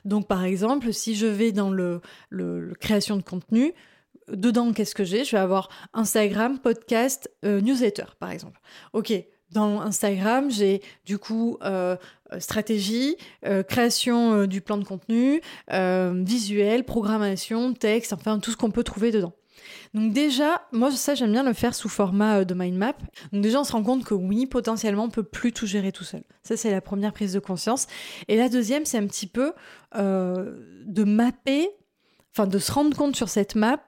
Donc par exemple, si je vais dans le- le création de contenu, dedans qu'est-ce que j'ai? Je vais avoir Instagram, podcast, euh, newsletter par exemple. Ok, dans Instagram, j'ai du coup euh, stratégie, euh, création du plan de contenu, visuel, programmation, texte, enfin tout ce qu'on peut trouver dedans. Donc déjà, moi ça j'aime bien le faire sous format de mind map. Donc déjà on se rend compte que oui, potentiellement on peut plus tout gérer tout seul. Ça c'est la première prise de conscience. Et la deuxième c'est un petit peu de mapper, enfin de se rendre compte sur cette map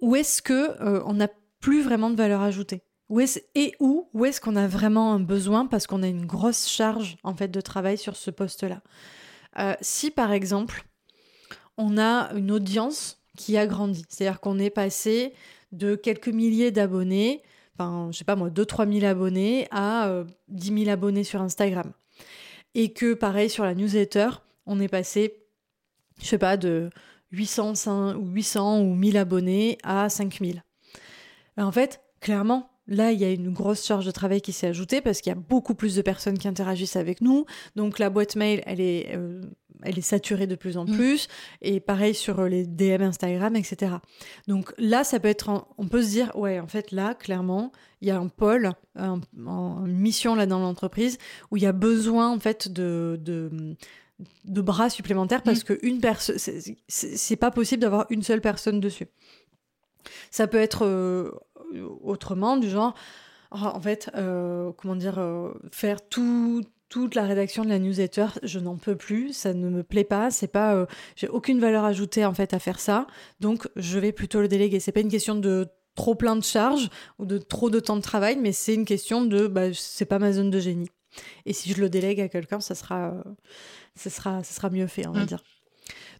où est-ce que euh, on n'a plus vraiment de valeur ajoutée? Où est-ce et où où est-ce qu'on a vraiment un besoin parce qu'on a une grosse charge en fait de travail sur ce poste-là? Euh, si par exemple on a une audience qui a grandi, c'est-à-dire qu'on est passé de quelques milliers d'abonnés, enfin je sais pas moi, 2-3 000 abonnés à euh, 10 000 abonnés sur Instagram. Et que pareil sur la newsletter, on est passé, je sais pas, de 800, 5 ou 800 ou 1000 abonnés à 5000. En fait, clairement, là, il y a une grosse charge de travail qui s'est ajoutée parce qu'il y a beaucoup plus de personnes qui interagissent avec nous. Donc la boîte mail, elle est, euh, elle est saturée de plus en Mm. plus. Et pareil sur euh, les DM Instagram, etc. Donc là, ça peut être, en- on peut se dire, ouais, en fait, là, clairement, il y a un pôle, un- un- une mission là dans l'entreprise où il y a besoin en fait de, de de bras supplémentaires parce que une personne c'est- pas possible d'avoir une seule personne dessus. Ça peut être euh, autrement du genre oh, en fait euh, comment dire euh, faire tout toute la rédaction de la newsletter je n'en peux plus ça ne me plaît pas c'est pas euh, j'ai aucune valeur ajoutée en fait à faire ça. Donc je vais plutôt le déléguer. C'est pas une question de trop plein de charges ou de trop de temps de travail mais c'est une question de bah, c'est pas ma zone de génie et si je le délègue à quelqu'un ça sera euh, ça sera ça sera mieux fait on va Mm. dire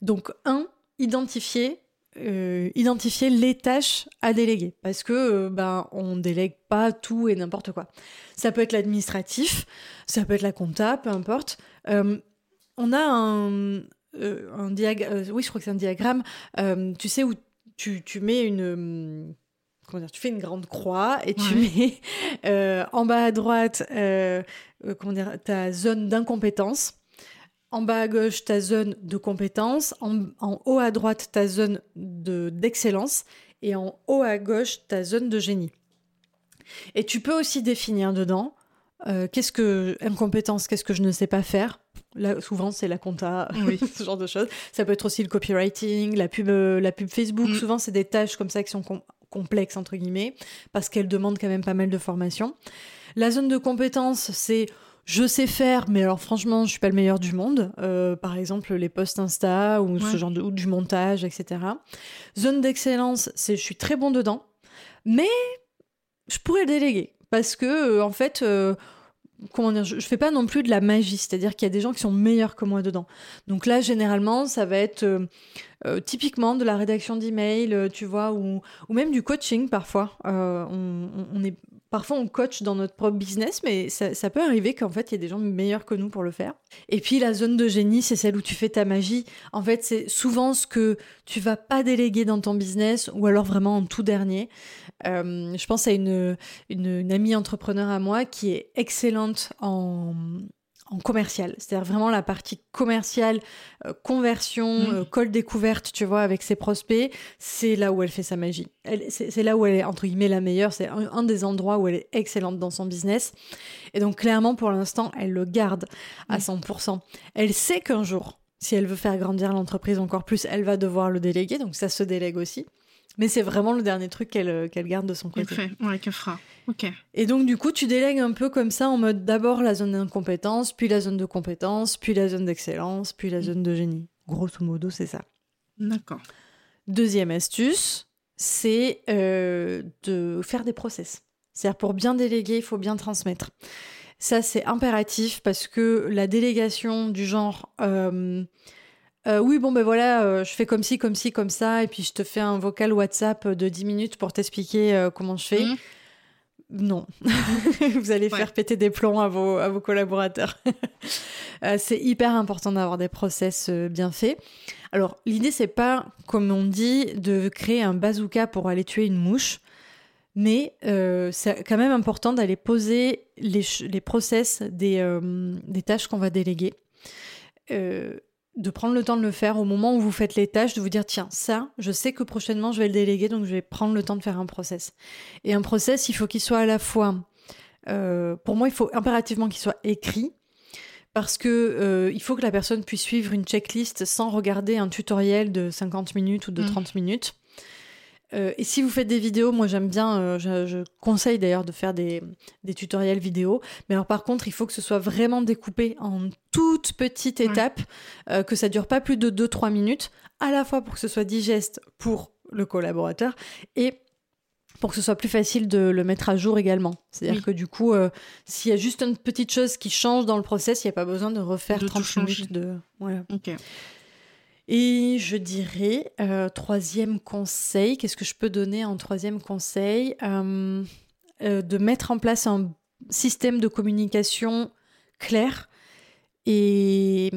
donc un identifier euh, identifier les tâches à déléguer parce que euh, ben on délègue pas tout et n'importe quoi. Ça peut être l'administratif, ça peut être la compta, peu importe. Euh, on a un, un diagramme, oui je crois que c'est un diagramme, tu sais où tu, tu mets une comment dire, tu fais une grande croix et tu mets en bas à droite comment dire, ta zone d'incompétence en bas à gauche, ta zone de compétence. En, haut à droite, ta zone d'excellence. et en haut à gauche, ta zone de génie. Et tu peux aussi définir dedans euh, qu'est-ce que incompétence, qu'est-ce que je ne sais pas faire. Là, souvent, c'est la compta, ce genre de choses. Ça peut être aussi le copywriting, la pub, euh, la pub Facebook. Mm. Souvent, c'est des tâches comme ça qui sont complexes, entre guillemets, parce qu'elles demandent quand même pas mal de formation. La zone de compétence, c'est je sais faire, mais alors franchement, je suis pas le meilleur du monde. Euh, par exemple, les posts Insta ou ce genre de ou du montage, etc. Zone d'excellence, c'est je suis très bon dedans, mais je pourrais déléguer parce que euh, en fait, euh, dire, je, fais pas non plus de la magie, c'est-à-dire qu'il y a des gens qui sont meilleurs que moi dedans. Donc là, généralement, ça va être typiquement de la rédaction d'email, tu vois, ou, même du coaching parfois. on, est Parfois, on coach dans notre propre business, mais ça, peut arriver qu'en fait, il y ait des gens meilleurs que nous pour le faire. Et puis, la zone de génie, c'est celle où tu fais ta magie. En fait, c'est souvent ce que tu vas pas déléguer dans ton business, ou alors vraiment en tout dernier. Euh, je pense à une, une, amie entrepreneur à moi qui est excellente en, en commercial, c'est-à-dire vraiment la partie commerciale, euh, conversion, mmh. euh, call découverte, tu vois, avec ses prospects, c'est là où elle fait sa magie. C'est là où elle est, entre guillemets, la meilleure, c'est un, des endroits où elle est excellente dans son business. Et donc, clairement, pour l'instant, elle le garde à 100%. Mmh. Elle sait qu'un jour, si elle veut faire grandir l'entreprise encore plus, elle va devoir le déléguer, donc ça se délègue aussi. Mais c'est vraiment le dernier truc qu'elle euh, garde de son côté. Fait. Ouais, qu'elle fera. Ok. Et donc, du coup, tu délègues un peu comme ça, en mode d'abord la zone d'incompétence, puis la zone de compétence, puis la zone d'excellence, puis la zone de génie. Grosso modo, c'est ça. D'accord. Deuxième astuce, c'est euh, de faire des process. C'est-à-dire, pour bien déléguer, il faut bien transmettre. Ça, c'est impératif parce que la délégation du genre. Euh, euh, oui, bon, ben voilà, euh, je fais comme ci, comme ci, comme ça, et puis je te fais un vocal WhatsApp de 10 minutes pour t'expliquer euh, comment je fais. Mmh. Non, vous allez faire péter des plombs à vos, à vos collaborateurs. c'est hyper important d'avoir des process bien faits. Alors, l'idée, c'est pas, comme on dit, de créer un bazooka pour aller tuer une mouche, mais c'est quand même important d'aller poser les, les process des, des tâches qu'on va déléguer de prendre le temps de le faire au moment où vous faites les tâches, de vous dire tiens, ça, je sais que prochainement je vais le déléguer, donc je vais prendre le temps de faire un process. Et un process, il faut qu'il soit à la fois, euh, pour moi, il faut impérativement qu'il soit écrit, parce que euh, il faut que la personne puisse suivre une checklist sans regarder un tutoriel de 50 minutes ou de 30 mmh. minutes. Euh, et si vous faites des vidéos, moi j'aime bien, euh, je, conseille d'ailleurs de faire des, tutoriels vidéo. Mais alors par contre, il faut que ce soit vraiment découpé en toutes petites étapes, euh, que ça dure pas plus de 2-3 minutes, à la fois pour que ce soit digeste pour le collaborateur et pour que ce soit plus facile de le mettre à jour également. C'est-à-dire que du coup, s'il y a juste une petite chose qui change dans le process, il n'y a pas besoin de refaire 30 minutes de... Voilà. Et je dirais, euh, troisième conseil, qu'est-ce que je peux donner en troisième conseil euh, euh, De mettre en place un système de communication clair et,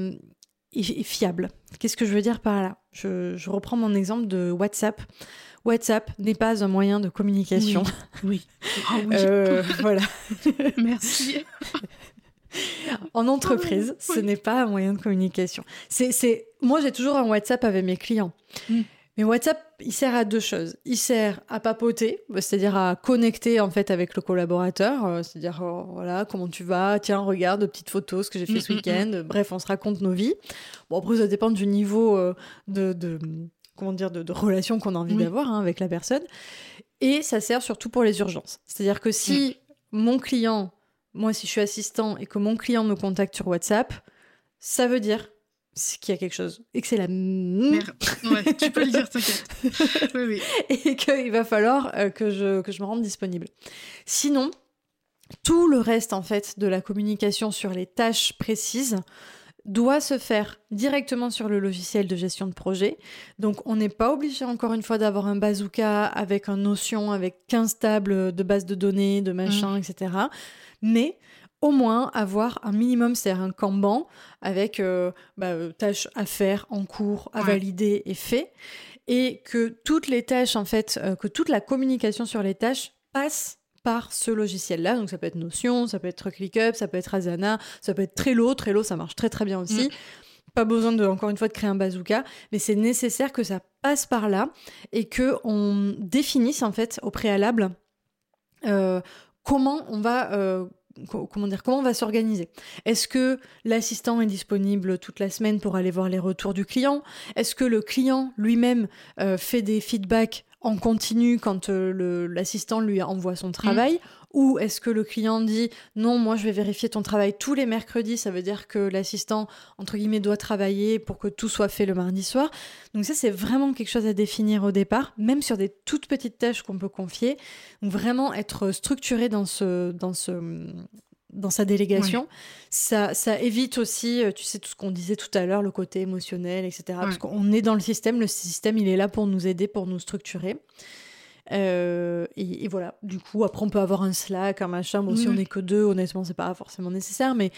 fiable. Qu'est-ce que je veux dire par là? Je, reprends mon exemple de WhatsApp. WhatsApp n'est pas un moyen de communication. Oui. oui. Ah voilà. Merci. en entreprise, ce n'est pas un moyen de communication. C'est, Moi, j'ai toujours un WhatsApp avec mes clients. Mm. Mais WhatsApp, il sert à deux choses. Il sert à papoter, c'est-à-dire à connecter en fait avec le collaborateur, euh, c'est-à-dire euh, voilà comment tu vas, tiens regarde de petites photos ce que j'ai fait ce mm, mm, week-end. Bref, on se raconte nos vies. Bon après ça dépend du niveau euh, de, comment dire de, relation qu'on a envie d'avoir hein, avec la personne. Et ça sert surtout pour les urgences. C'est-à-dire que si mon client moi, si je suis assistant et que mon client me contacte sur WhatsApp, ça veut dire qu'il y a quelque chose et que c'est la merde. Ouais, tu peux le dire, t'inquiète. Oui, oui. Et qu'il va falloir euh, que, je, que je me rende disponible. Sinon, tout le reste, en fait, de la communication sur les tâches précises doit se faire directement sur le logiciel de gestion de projet. Donc on n'est pas obligé encore une fois d'avoir un bazooka avec un notion, avec 15 tables de base de données, de machin, mm. etc. Mais au moins avoir un minimum, c'est-à-dire un Kanban avec euh, bah, euh, tâches à faire, en cours, à valider et fait. Et que toutes les tâches, en fait, euh, que toute la communication sur les tâches passe par ce logiciel-là. Donc ça peut être Notion, ça peut être ClickUp, ça peut être Asana, ça peut être Trello. Trello, ça marche très très bien aussi. Mm. Pas besoin de, encore une fois, de créer un bazooka, mais c'est nécessaire que ça passe par là et que on définisse en fait au préalable euh, comment on va euh, comment on va s'organiser. Est-ce que l'assistant est disponible toute la semaine pour aller voir les retours du client? Est-ce que le client lui-même euh, fait des feedbacks en continu quand euh, l'assistant lui envoie son travail mm. Ou est-ce que le client dit non, moi je vais vérifier ton travail tous les mercredis, ça veut dire que l'assistant, entre guillemets, doit travailler pour que tout soit fait le mardi soir. Donc ça, c'est vraiment quelque chose à définir au départ, même sur des toutes petites tâches qu'on peut confier. Donc vraiment être structuré dans ce, dans ce, dans sa délégation. Ça, ça évite aussi, euh, tu sais, tout ce qu'on disait tout à l'heure, le côté émotionnel, etc. Parce qu'on est dans le système, le système, il est là pour nous aider, pour nous structurer. Euh, et, voilà, du coup, après, on peut avoir un Slack, un machin. Bon, si on n'est que deux, honnêtement, c'est pas forcément nécessaire, mais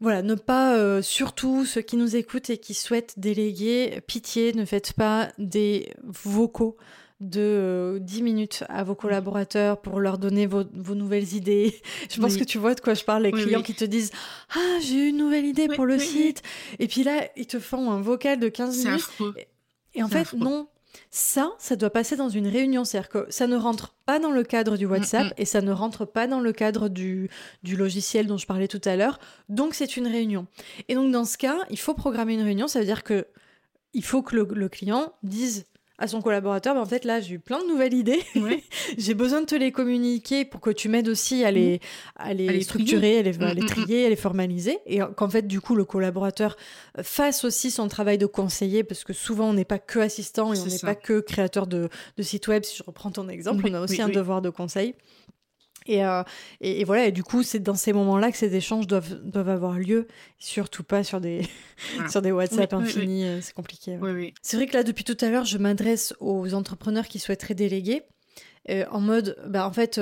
voilà, ne pas, euh, surtout ceux qui nous écoutent et qui souhaitent déléguer, pitié, ne faites pas des vocaux de 10 euh, minutes à vos collaborateurs pour leur donner vos, nouvelles idées. Je pense que tu vois de quoi je parle, les clients qui te disent Ah, j'ai une nouvelle idée pour le site. Et puis là, ils te font un vocal de 15 minutes. Affreux. Et en fait, non. Ça, ça doit passer dans une réunion. C'est-à-dire que ça ne rentre pas dans le cadre du WhatsApp et ça ne rentre pas dans le cadre du, du logiciel dont je parlais tout à l'heure. Donc, c'est une réunion. Et donc, dans ce cas, il faut programmer une réunion. Ça veut dire que il faut que le client dise à son collaborateur, ben en fait là j'ai eu plein de nouvelles idées, j'ai besoin de te les communiquer pour que tu m'aides aussi à les, mm. à les, structurer, à les, à les, mm, mm, trier, à les formaliser, et qu'en fait du coup le collaborateur fasse aussi son travail de conseiller, parce que souvent on n'est pas que assistant et on n'est pas que créateur de, de site web, si je reprends ton exemple, on a aussi un devoir de conseil. Euh, et, et, voilà, et du coup, c'est dans ces moments-là que ces échanges doivent, doivent avoir lieu, surtout pas sur des, sur des WhatsApp infinis, euh, c'est compliqué. C'est vrai que là, depuis tout à l'heure, je m'adresse aux entrepreneurs qui souhaiteraient déléguer, euh, en mode, bah, en fait,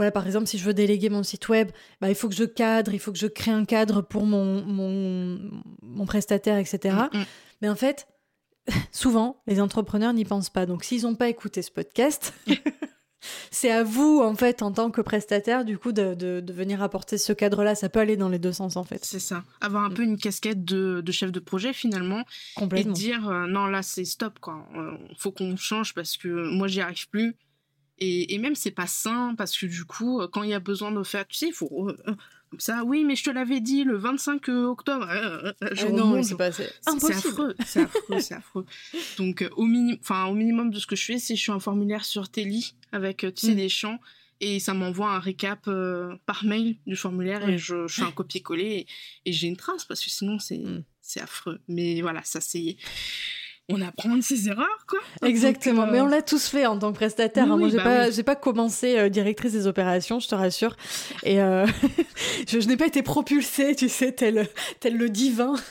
voilà, par exemple, si je veux déléguer mon site web, bah, il faut que je cadre, il faut que je crée un cadre pour mon, mon, mon prestataire, etc. Mm, mm. Mais en fait, souvent, les entrepreneurs n'y pensent pas. Donc, s'ils n'ont pas écouté ce podcast, c'est à vous, en fait, en tant que prestataire, du coup, de, de, venir apporter ce cadre-là. Ça peut aller dans les deux sens, en fait. C'est ça. Avoir un mm. peu une casquette de, de, chef de projet, finalement. Complètement. Et dire, euh, non, là, c'est stop, quoi. Euh, faut qu'on change parce que moi, j'y arrive plus. Et, et même, c'est pas sain parce que, du coup, quand il y a besoin de faire, tu sais, il faut ça, oui, mais je te l'avais dit le 25 octobre. Euh, euh, euh, non, c'est pas c'est affreux, c'est affreux, c'est affreux. Donc au, enfin au minimum de ce que je fais, c'est je suis un formulaire sur Teli avec tu sais mm. des champs et ça m'envoie un récap par mail du formulaire et je, fais un copier-coller et, j'ai une trace parce que sinon c'est mm. c'est affreux. Mais voilà, ça c'est on apprend de ses erreurs, quoi. Exactement. Mais on l'a tous fait en tant que prestataire. Hein. Moi, j'ai bah pas, j'ai pas commencé euh, directrice des opérations, je te rassure. Et euh, je, n'ai pas été propulsée, tu sais, tel, tel le divin.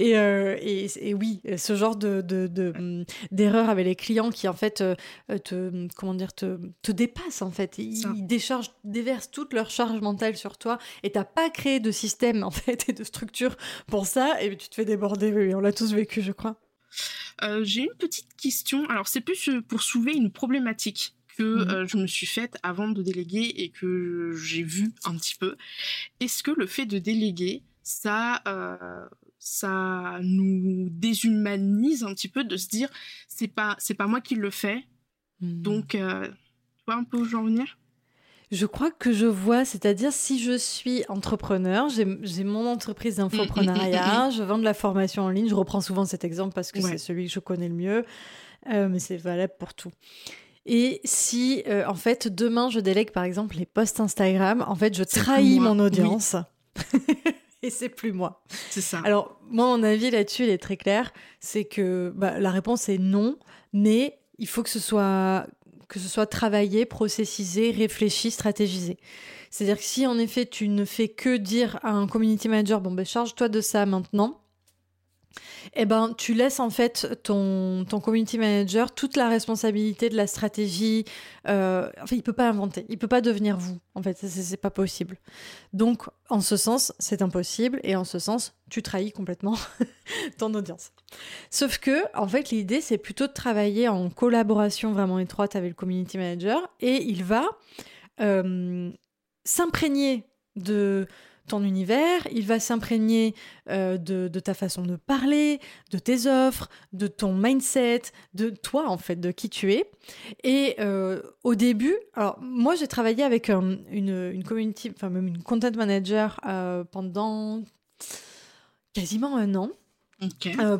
Euh, et, et, oui, ce genre de, de, hum, d'erreurs avec les clients qui, en fait, te, comment dire, te, te dépassent, en fait. Ils, déchargent, déversent toute leur charge mentale sur toi et t'as pas créé de système, en fait, et de structure pour ça. Et tu te fais déborder. Oui, on l'a tous vécu, je crois. Euh, j'ai une petite question. Alors, c'est plus euh, pour soulever une problématique que mhm. euh, je me suis faite avant de déléguer et que j'ai vu un petit peu. Est-ce que le fait de déléguer, ça, ça nous déshumanise un petit peu de se dire c'est pas c'est pas moi qui le fais, mhm. donc tu vois un peu où je veux en venir? Je crois que je vois, c'est-à-dire si je suis entrepreneur, j'ai mon entreprise d'infoprenariat, je vends de la formation en ligne, je reprends souvent cet exemple parce que c'est celui que je connais le mieux, euh, mais c'est valable pour tout. Et si, euh, en fait, demain, je délègue, par exemple, les posts Instagram, en fait, je trahis mon audience. et c'est plus moi. C'est ça. Alors, moi, mon avis là-dessus, il est très clair. C'est que bah, la réponse est non, mais il faut que ce soit que ce soit travaillé, processisé, réfléchi, stratégisé. C'est-à-dire que si en effet tu ne fais que dire à un community manager, bon ben charge-toi de ça maintenant, eh ben, tu laisses en fait ton, ton community manager toute la responsabilité de la stratégie. Euh, enfin, il peut pas inventer, il peut pas devenir vous. En fait, c'est pas possible. Donc, en ce sens, c'est impossible, et en ce sens, tu trahis complètement ton audience. Sauf que, en fait, l'idée, c'est plutôt de travailler en collaboration vraiment étroite avec le community manager, et il va euh, s'imprégner de ton univers, il va s'imprégner euh, de, ta façon de parler, de tes offres, de ton mindset, de toi en fait, de qui tu es. Et euh, au début, alors moi j'ai travaillé avec une, une community, enfin même une content manager euh, pendant quasiment un an.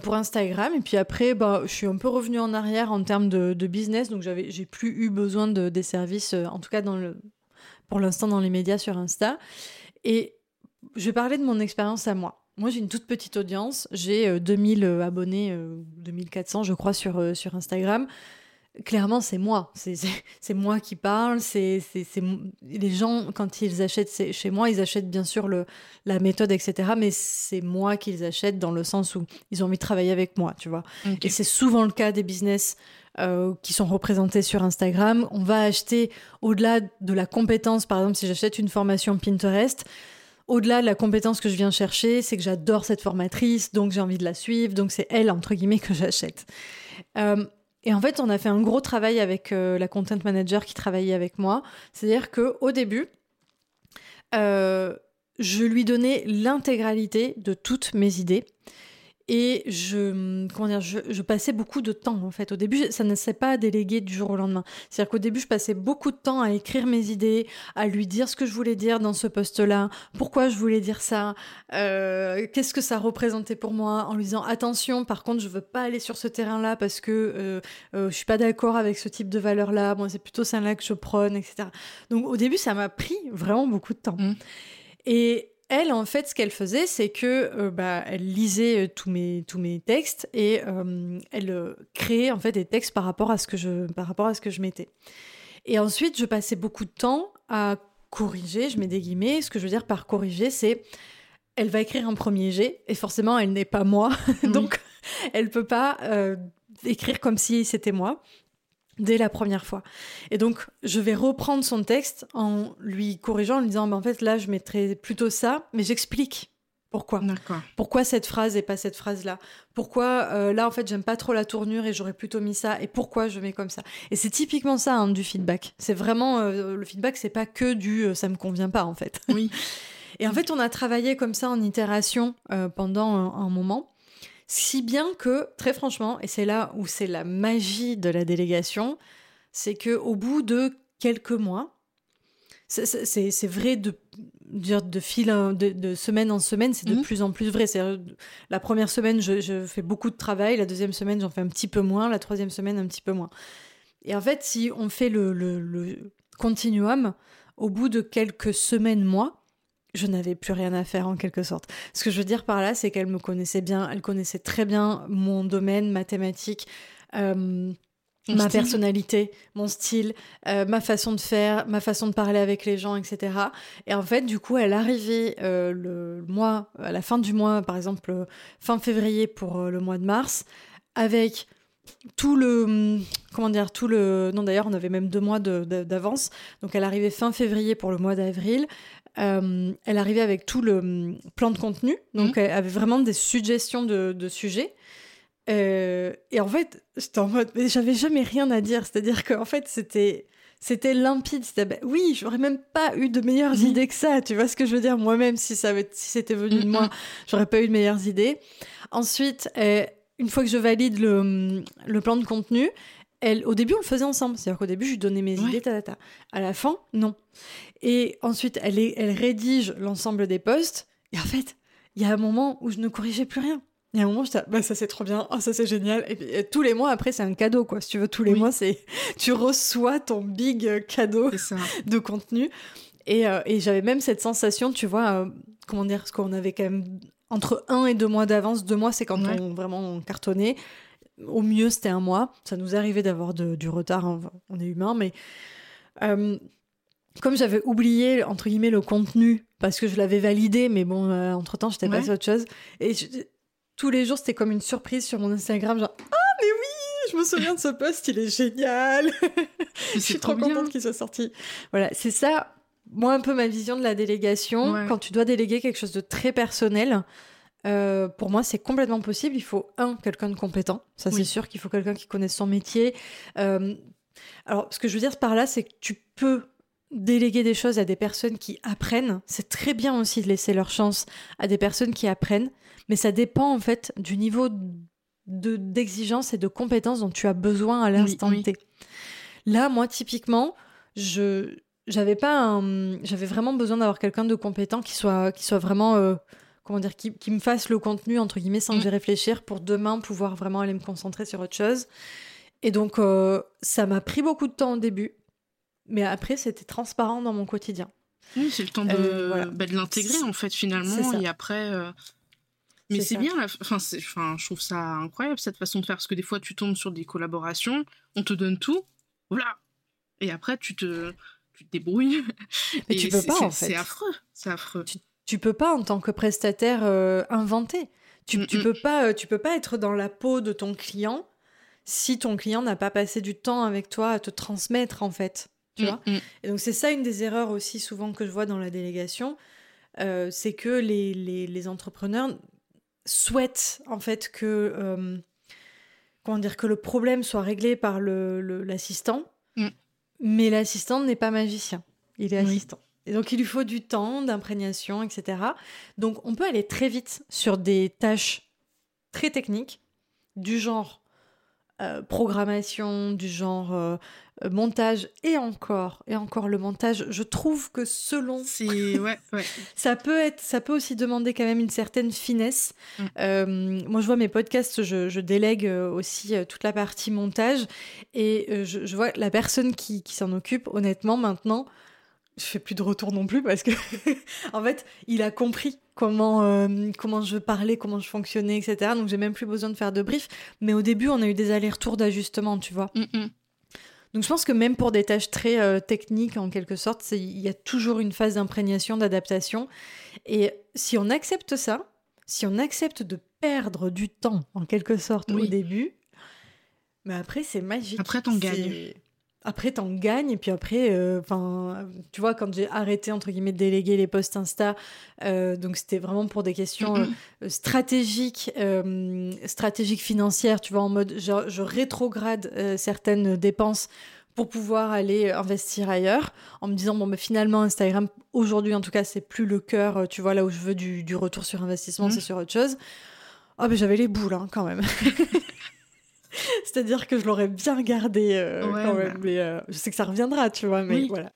pour Instagram et puis après bah, je suis un peu revenue en arrière en termes de, business donc j'avais j'ai plus eu besoin de des services en tout cas dans le pour l'instant dans les médias sur Insta et je vais parler de mon expérience à moi. Moi, j'ai une toute petite audience. J'ai 2000 euh, euh, abonnés, 2400, euh, je crois, sur, sur Instagram. Clairement, c'est moi. C'est moi qui parle. C'est les gens, quand ils achètent chez moi, ils achètent bien sûr le, la méthode, etc. Mais c'est moi qu'ils achètent dans le sens où ils ont envie de travailler avec moi, tu vois. Et c'est souvent le cas des business qui sont représentés sur Instagram. On va acheter au-delà de la compétence. Par exemple, si j'achète une formation Pinterest, au-delà de la compétence que je viens chercher, c'est que j'adore cette formatrice, donc j'ai envie de la suivre, donc c'est elle, entre guillemets, que j'achète. Euh, et en fait, on a fait un gros travail avec euh, la content manager qui travaillait avec moi. C'est-à-dire qu'au début, euh, je lui donnais l'intégralité de toutes mes idées et je, comment dire, je, passais beaucoup de temps en fait. Au début, ça ne s'est pas délégué du jour au lendemain. C'est-à-dire qu'au début, je passais beaucoup de temps à écrire mes idées, à lui dire ce que je voulais dire dans ce poste-là, pourquoi je voulais dire ça, euh, qu'est-ce que ça représentait pour moi, en lui disant attention, par contre, je veux pas aller sur ce terrain-là parce que euh, euh, je suis pas d'accord avec ce type de valeur-là. Moi, c'est plutôt celle-là que je prône, etc. Donc au début, ça m'a pris vraiment beaucoup de temps. Mmh. Et elle, en fait, ce qu'elle faisait, c'est que euh, bah, elle lisait euh, tous mes tous mes textes et euh, elle créait en fait des textes par rapport à ce que je par rapport à ce que je mettais. Et ensuite, je passais beaucoup de temps à corriger. Je mets des guillemets. Ce que je veux dire par corriger, c'est elle va écrire un premier jet et forcément, elle n'est pas moi, donc elle peut pas écrire comme si c'était moi dès la première fois. Et donc, je vais reprendre son texte en lui corrigeant, en lui disant, bah, en fait, là, je mettrais plutôt ça, mais j'explique pourquoi. Pourquoi cette phrase et pas cette phrase-là? Pourquoi euh, là, en fait, j'aime pas trop la tournure et j'aurais plutôt mis ça Et pourquoi je mets comme ça? Et c'est typiquement ça, hein, du feedback. C'est vraiment... Euh, le feedback, c'est pas que du euh, ça me convient pas », en fait. Oui. et en fait, on a travaillé comme ça en itération pendant un moment. Si bien que, très franchement, et c'est là où c'est la magie de la délégation, c'est que au bout de quelques mois, c'est vrai de dire de fil de, semaine en semaine, c'est de mhm. plus en plus vrai. La première semaine, je, fais beaucoup de travail, la deuxième semaine, j'en fais un petit peu moins, la troisième semaine, un petit peu moins. Et en fait, si on fait le, le continuum, au bout de quelques semaines, mois, je n'avais plus rien à faire en quelque sorte. Ce que je veux dire par là, c'est qu'elle me connaissait bien, elle connaissait très bien mon domaine mathématique, euh, ma personnalité, mon style, euh, ma façon de faire, ma façon de parler avec les gens, etc. Et en fait, du coup, elle arrivait euh, le mois, à la fin du mois, par exemple fin février pour le mois de mars, avec tout le comment dire tout le non d'ailleurs on avait même deux mois d'avance donc elle arrivait fin février pour le mois d'avril euh, elle arrivait avec tout le hum, plan de contenu, donc mhm. elle avait vraiment des suggestions de, sujets. Euh, et en fait, j'étais en mode, mais j'avais jamais rien à dire. C'est-à-dire qu'en fait, c'était c'était limpide. C'était, ben oui, j'aurais même pas eu de meilleures mhm. idées que ça. Tu vois ce que je veux dire? Moi-même, si ça si c'était venu de moi, j'aurais pas eu de meilleures idées. Ensuite, euh, une fois que je valide le, hum, le plan de contenu, elle, au début, on le faisait ensemble. C'est-à-dire qu'au début, je lui donnais mes idées, ta, ta, ta. À la fin, non. Et ensuite, elle, elle rédige l'ensemble des posts. Et en fait, il y a un moment où je ne corrigeais plus rien. Il y a un moment, je bah, ça c'est trop bien, oh, ça c'est génial. Et, puis, tous les mois, après, c'est un cadeau, quoi. Si tu veux, tous les mois, c'est tu reçois ton big cadeau de contenu. Et, euh, et j'avais même cette sensation, tu vois, euh, comment dire, ce qu'on avait quand même entre un et deux mois d'avance. Deux mois, c'est quand on vraiment cartonnait. Au mieux, c'était un mois. Ça nous arrivait d'avoir du retard, hein. on est humain, mais. Euh, comme j'avais oublié, entre guillemets, le contenu, parce que je l'avais validé, mais bon, euh, entre-temps, j'étais Ouais. passée à autre chose. Et je- tous les jours, c'était comme une surprise sur mon Instagram, genre « Ah, mais oui Je me souviens de ce post, il est génial Je suis trop contente qu'il soit sorti. » Voilà, c'est ça, moi, un peu ma vision de la délégation. Ouais. Quand tu dois déléguer quelque chose de très personnel, euh, pour moi, c'est complètement possible. Il faut, un, quelqu'un de compétent. Ça, Oui. c'est sûr qu'il faut quelqu'un qui connaisse son métier. Euh, alors, ce que je veux dire par là, c'est que tu peux déléguer des choses à des personnes qui apprennent. C'est très bien aussi de laisser leur chance à des personnes qui apprennent, mais ça dépend en fait du niveau de d'exigence et de compétence dont tu as besoin à l'instant oui. T. Là, moi, typiquement, je j'avais pas j'avais vraiment besoin d'avoir quelqu'un de compétent qui soit qui soit vraiment euh, comment dire qui, qui me fasse le contenu entre guillemets sans Mm. que j'y réfléchir pour demain pouvoir vraiment aller me concentrer sur autre chose. Et donc euh, ça m'a pris beaucoup de temps au début, mais après c'était transparent dans mon quotidien. Oui, c'est le temps de, Euh, voilà. bah, de l'intégrer en fait finalement et après. euh, Mais C'est bien, la... enfin, enfin, je trouve ça incroyable cette façon de faire parce que des fois tu tombes sur des collaborations, on te donne tout, voilà, et après tu te, tu te débrouilles. Mais Et tu peux pas, en fait. C'est affreux, c'est affreux. tu peux pas en tant que prestataire euh, inventer. Tu, Mm, tu mm. peux pas, euh, tu peux pas être dans la peau de ton client si ton client n'a pas passé du temps avec toi à te transmettre en fait. Tu Mm, vois mm. Et donc c'est ça une des erreurs aussi souvent que je vois dans la délégation, euh, c'est que les, les, les entrepreneurs souhaitent en fait que euh, comment dire que le problème soit réglé par le le- l'assistant, Mm. mais l'assistant n'est pas magicien, il est Oui. assistant. Et donc il lui faut du temps, d'imprégnation, etc. Donc on peut aller très vite sur des tâches très techniques du genre euh, programmation, du genre euh, euh, montage et encore et encore le montage. Je trouve que selon C'est ouais, ouais. ça peut être, ça peut aussi demander quand même une certaine finesse. Mm. Euh, moi, je vois mes podcasts, je, je délègue aussi toute la partie montage et je, je vois la personne qui, qui s'en occupe. Honnêtement, maintenant, je fais plus de retour non plus parce que, en fait, il a compris comment euh, comment je parlais, comment je fonctionnais, etc. Donc, j'ai même plus besoin de faire de brief. Mais au début, on a eu des allers-retours d'ajustement, tu vois. Mm, mm. Donc je pense que même pour des tâches très euh, techniques, en quelque sorte, il y a toujours une phase d'imprégnation, d'adaptation. Et si on accepte ça, si on accepte de perdre du temps, en quelque sorte, au début, mais après, c'est magique. Après, t'en gagnes. Après, t'en gagnes. Et puis après, euh, enfin, tu vois, quand j'ai arrêté, entre guillemets, de déléguer les posts Insta, euh, donc c'était vraiment pour des questions Mm, euh, stratégiques, stratégiques financières, tu vois, en mode, je, je rétrograde certaines dépenses pour pouvoir aller investir ailleurs, en me disant, bon, mais finalement, Instagram, aujourd'hui, en tout cas, c'est plus le cœur, tu vois, là où je veux du, du retour sur investissement, Mhm. c'est sur autre chose. Ah, mais j'avais les boules, hein, quand même. C'est-à-dire que je l'aurais bien gardé euh, Ouais, quand bah. même. Mais euh, je sais que ça reviendra, tu vois, mais Oui. voilà.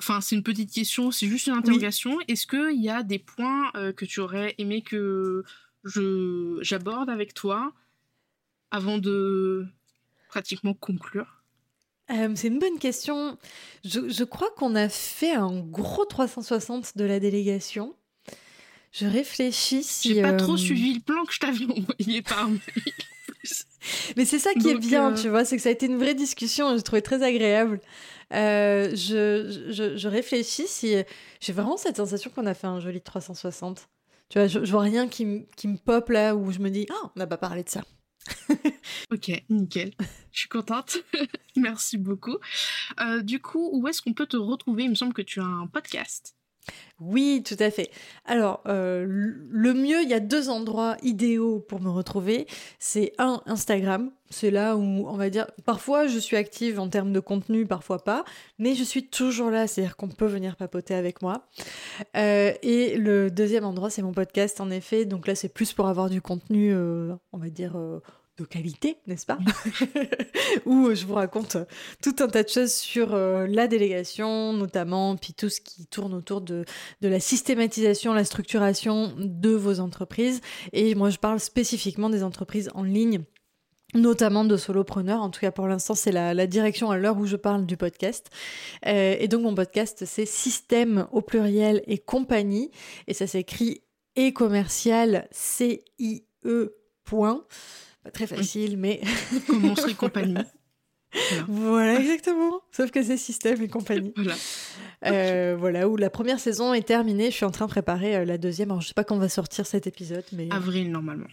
Enfin, c'est une petite question, c'est juste une interrogation. Est-ce qu'il y a des points euh, que tu aurais aimé que je j'aborde avec toi avant de pratiquement conclure? Euh, c'est une bonne question. Je, je crois qu'on a fait un gros 360 de la délégation. Je réfléchis si. J'ai pas euh, trop suivi le plan que je t'avais envoyé par mail. Mais c'est ça qui est bien, euh, tu vois, c'est que ça a été une vraie discussion, j'ai trouvé très agréable. Euh, je, je, je réfléchis si. J'ai vraiment cette sensation qu'on a fait un joli 360. Tu vois, je, je vois rien qui, m- qui me pop là où je me dis, ah, on n'a pas parlé de ça. Ok, nickel. Je suis contente. Merci beaucoup. Euh, du coup, où est-ce qu'on peut te retrouver? Il me semble que tu as un podcast. Oui, tout à fait. Alors, euh, le mieux, il y a deux endroits idéaux pour me retrouver. C'est un, Instagram. C'est là où, on va dire, parfois je suis active en termes de contenu, parfois pas, mais je suis toujours là, c'est-à-dire qu'on peut venir papoter avec moi. Euh, et le deuxième endroit, c'est mon podcast, en effet. Donc là, c'est plus pour avoir du contenu, euh, on va dire, de qualité, n'est-ce pas Où je vous raconte tout un tas de choses sur euh, la délégation, notamment, puis tout ce qui tourne autour de, de la systématisation, la structuration de vos entreprises. Et moi, je parle spécifiquement des entreprises en ligne notamment de solopreneurs. En tout cas, pour l'instant, c'est la, la direction à l'heure où je parle du podcast. Euh, et donc, mon podcast, c'est Système au pluriel et compagnie. Et ça s'écrit et commercial C-I-E point. Pas très facile, mais Commencerai compagnie. Voilà. exactement. Sauf que c'est système et compagnie. voilà. Euh, voilà, où la première saison est terminée. Je suis en train de préparer euh, la deuxième. Alors, je sais pas quand va sortir cet épisode, mais. Avril, normalement.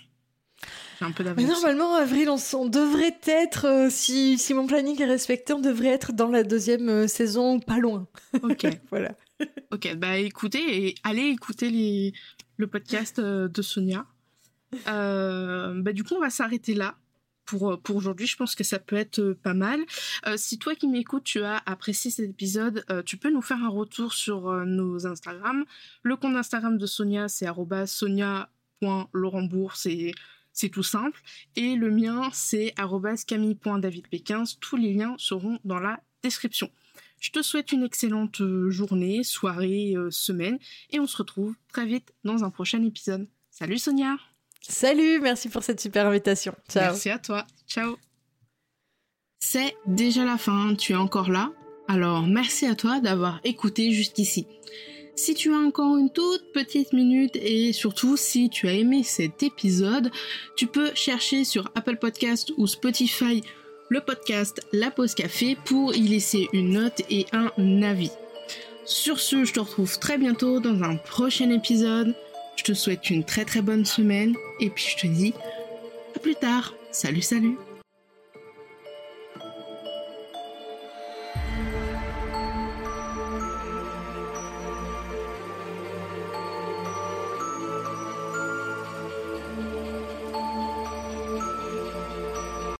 J'ai un peu d'avance. Mais normalement, avril, on, devrait être, euh, si, si, mon planning est respecté, on devrait être dans la deuxième saison, pas loin. Ok. voilà. ok, bah écoutez, et allez écouter les, le podcast de Sonia. Bah, du coup, on va s'arrêter là pour, euh, pour aujourd'hui. Je pense que ça peut être euh, pas mal. Euh, si toi qui m'écoutes, tu as apprécié cet épisode, tu peux nous faire un retour sur nos Instagram. Le compte Instagram de Sonia, c'est sonia.laurentbourg, c'est c'est tout simple. Et le mien, c'est camille.davidp15. Tous les liens seront dans la description. Je te souhaite une excellente journée, soirée, semaine, et on se retrouve très vite dans un prochain épisode. Salut Sonia Salut, merci pour cette super invitation. Ciao. Merci à toi. Ciao. C'est déjà la fin, tu es encore là Alors merci à toi d'avoir écouté jusqu'ici. Si tu as encore une toute petite minute et surtout si tu as aimé cet épisode, tu peux chercher sur Apple Podcast ou Spotify le podcast La Pause Café pour y laisser une note et un avis. Sur ce, je te retrouve très bientôt dans un prochain épisode. Je te souhaite une très très bonne semaine et puis je te dis à plus tard. Salut salut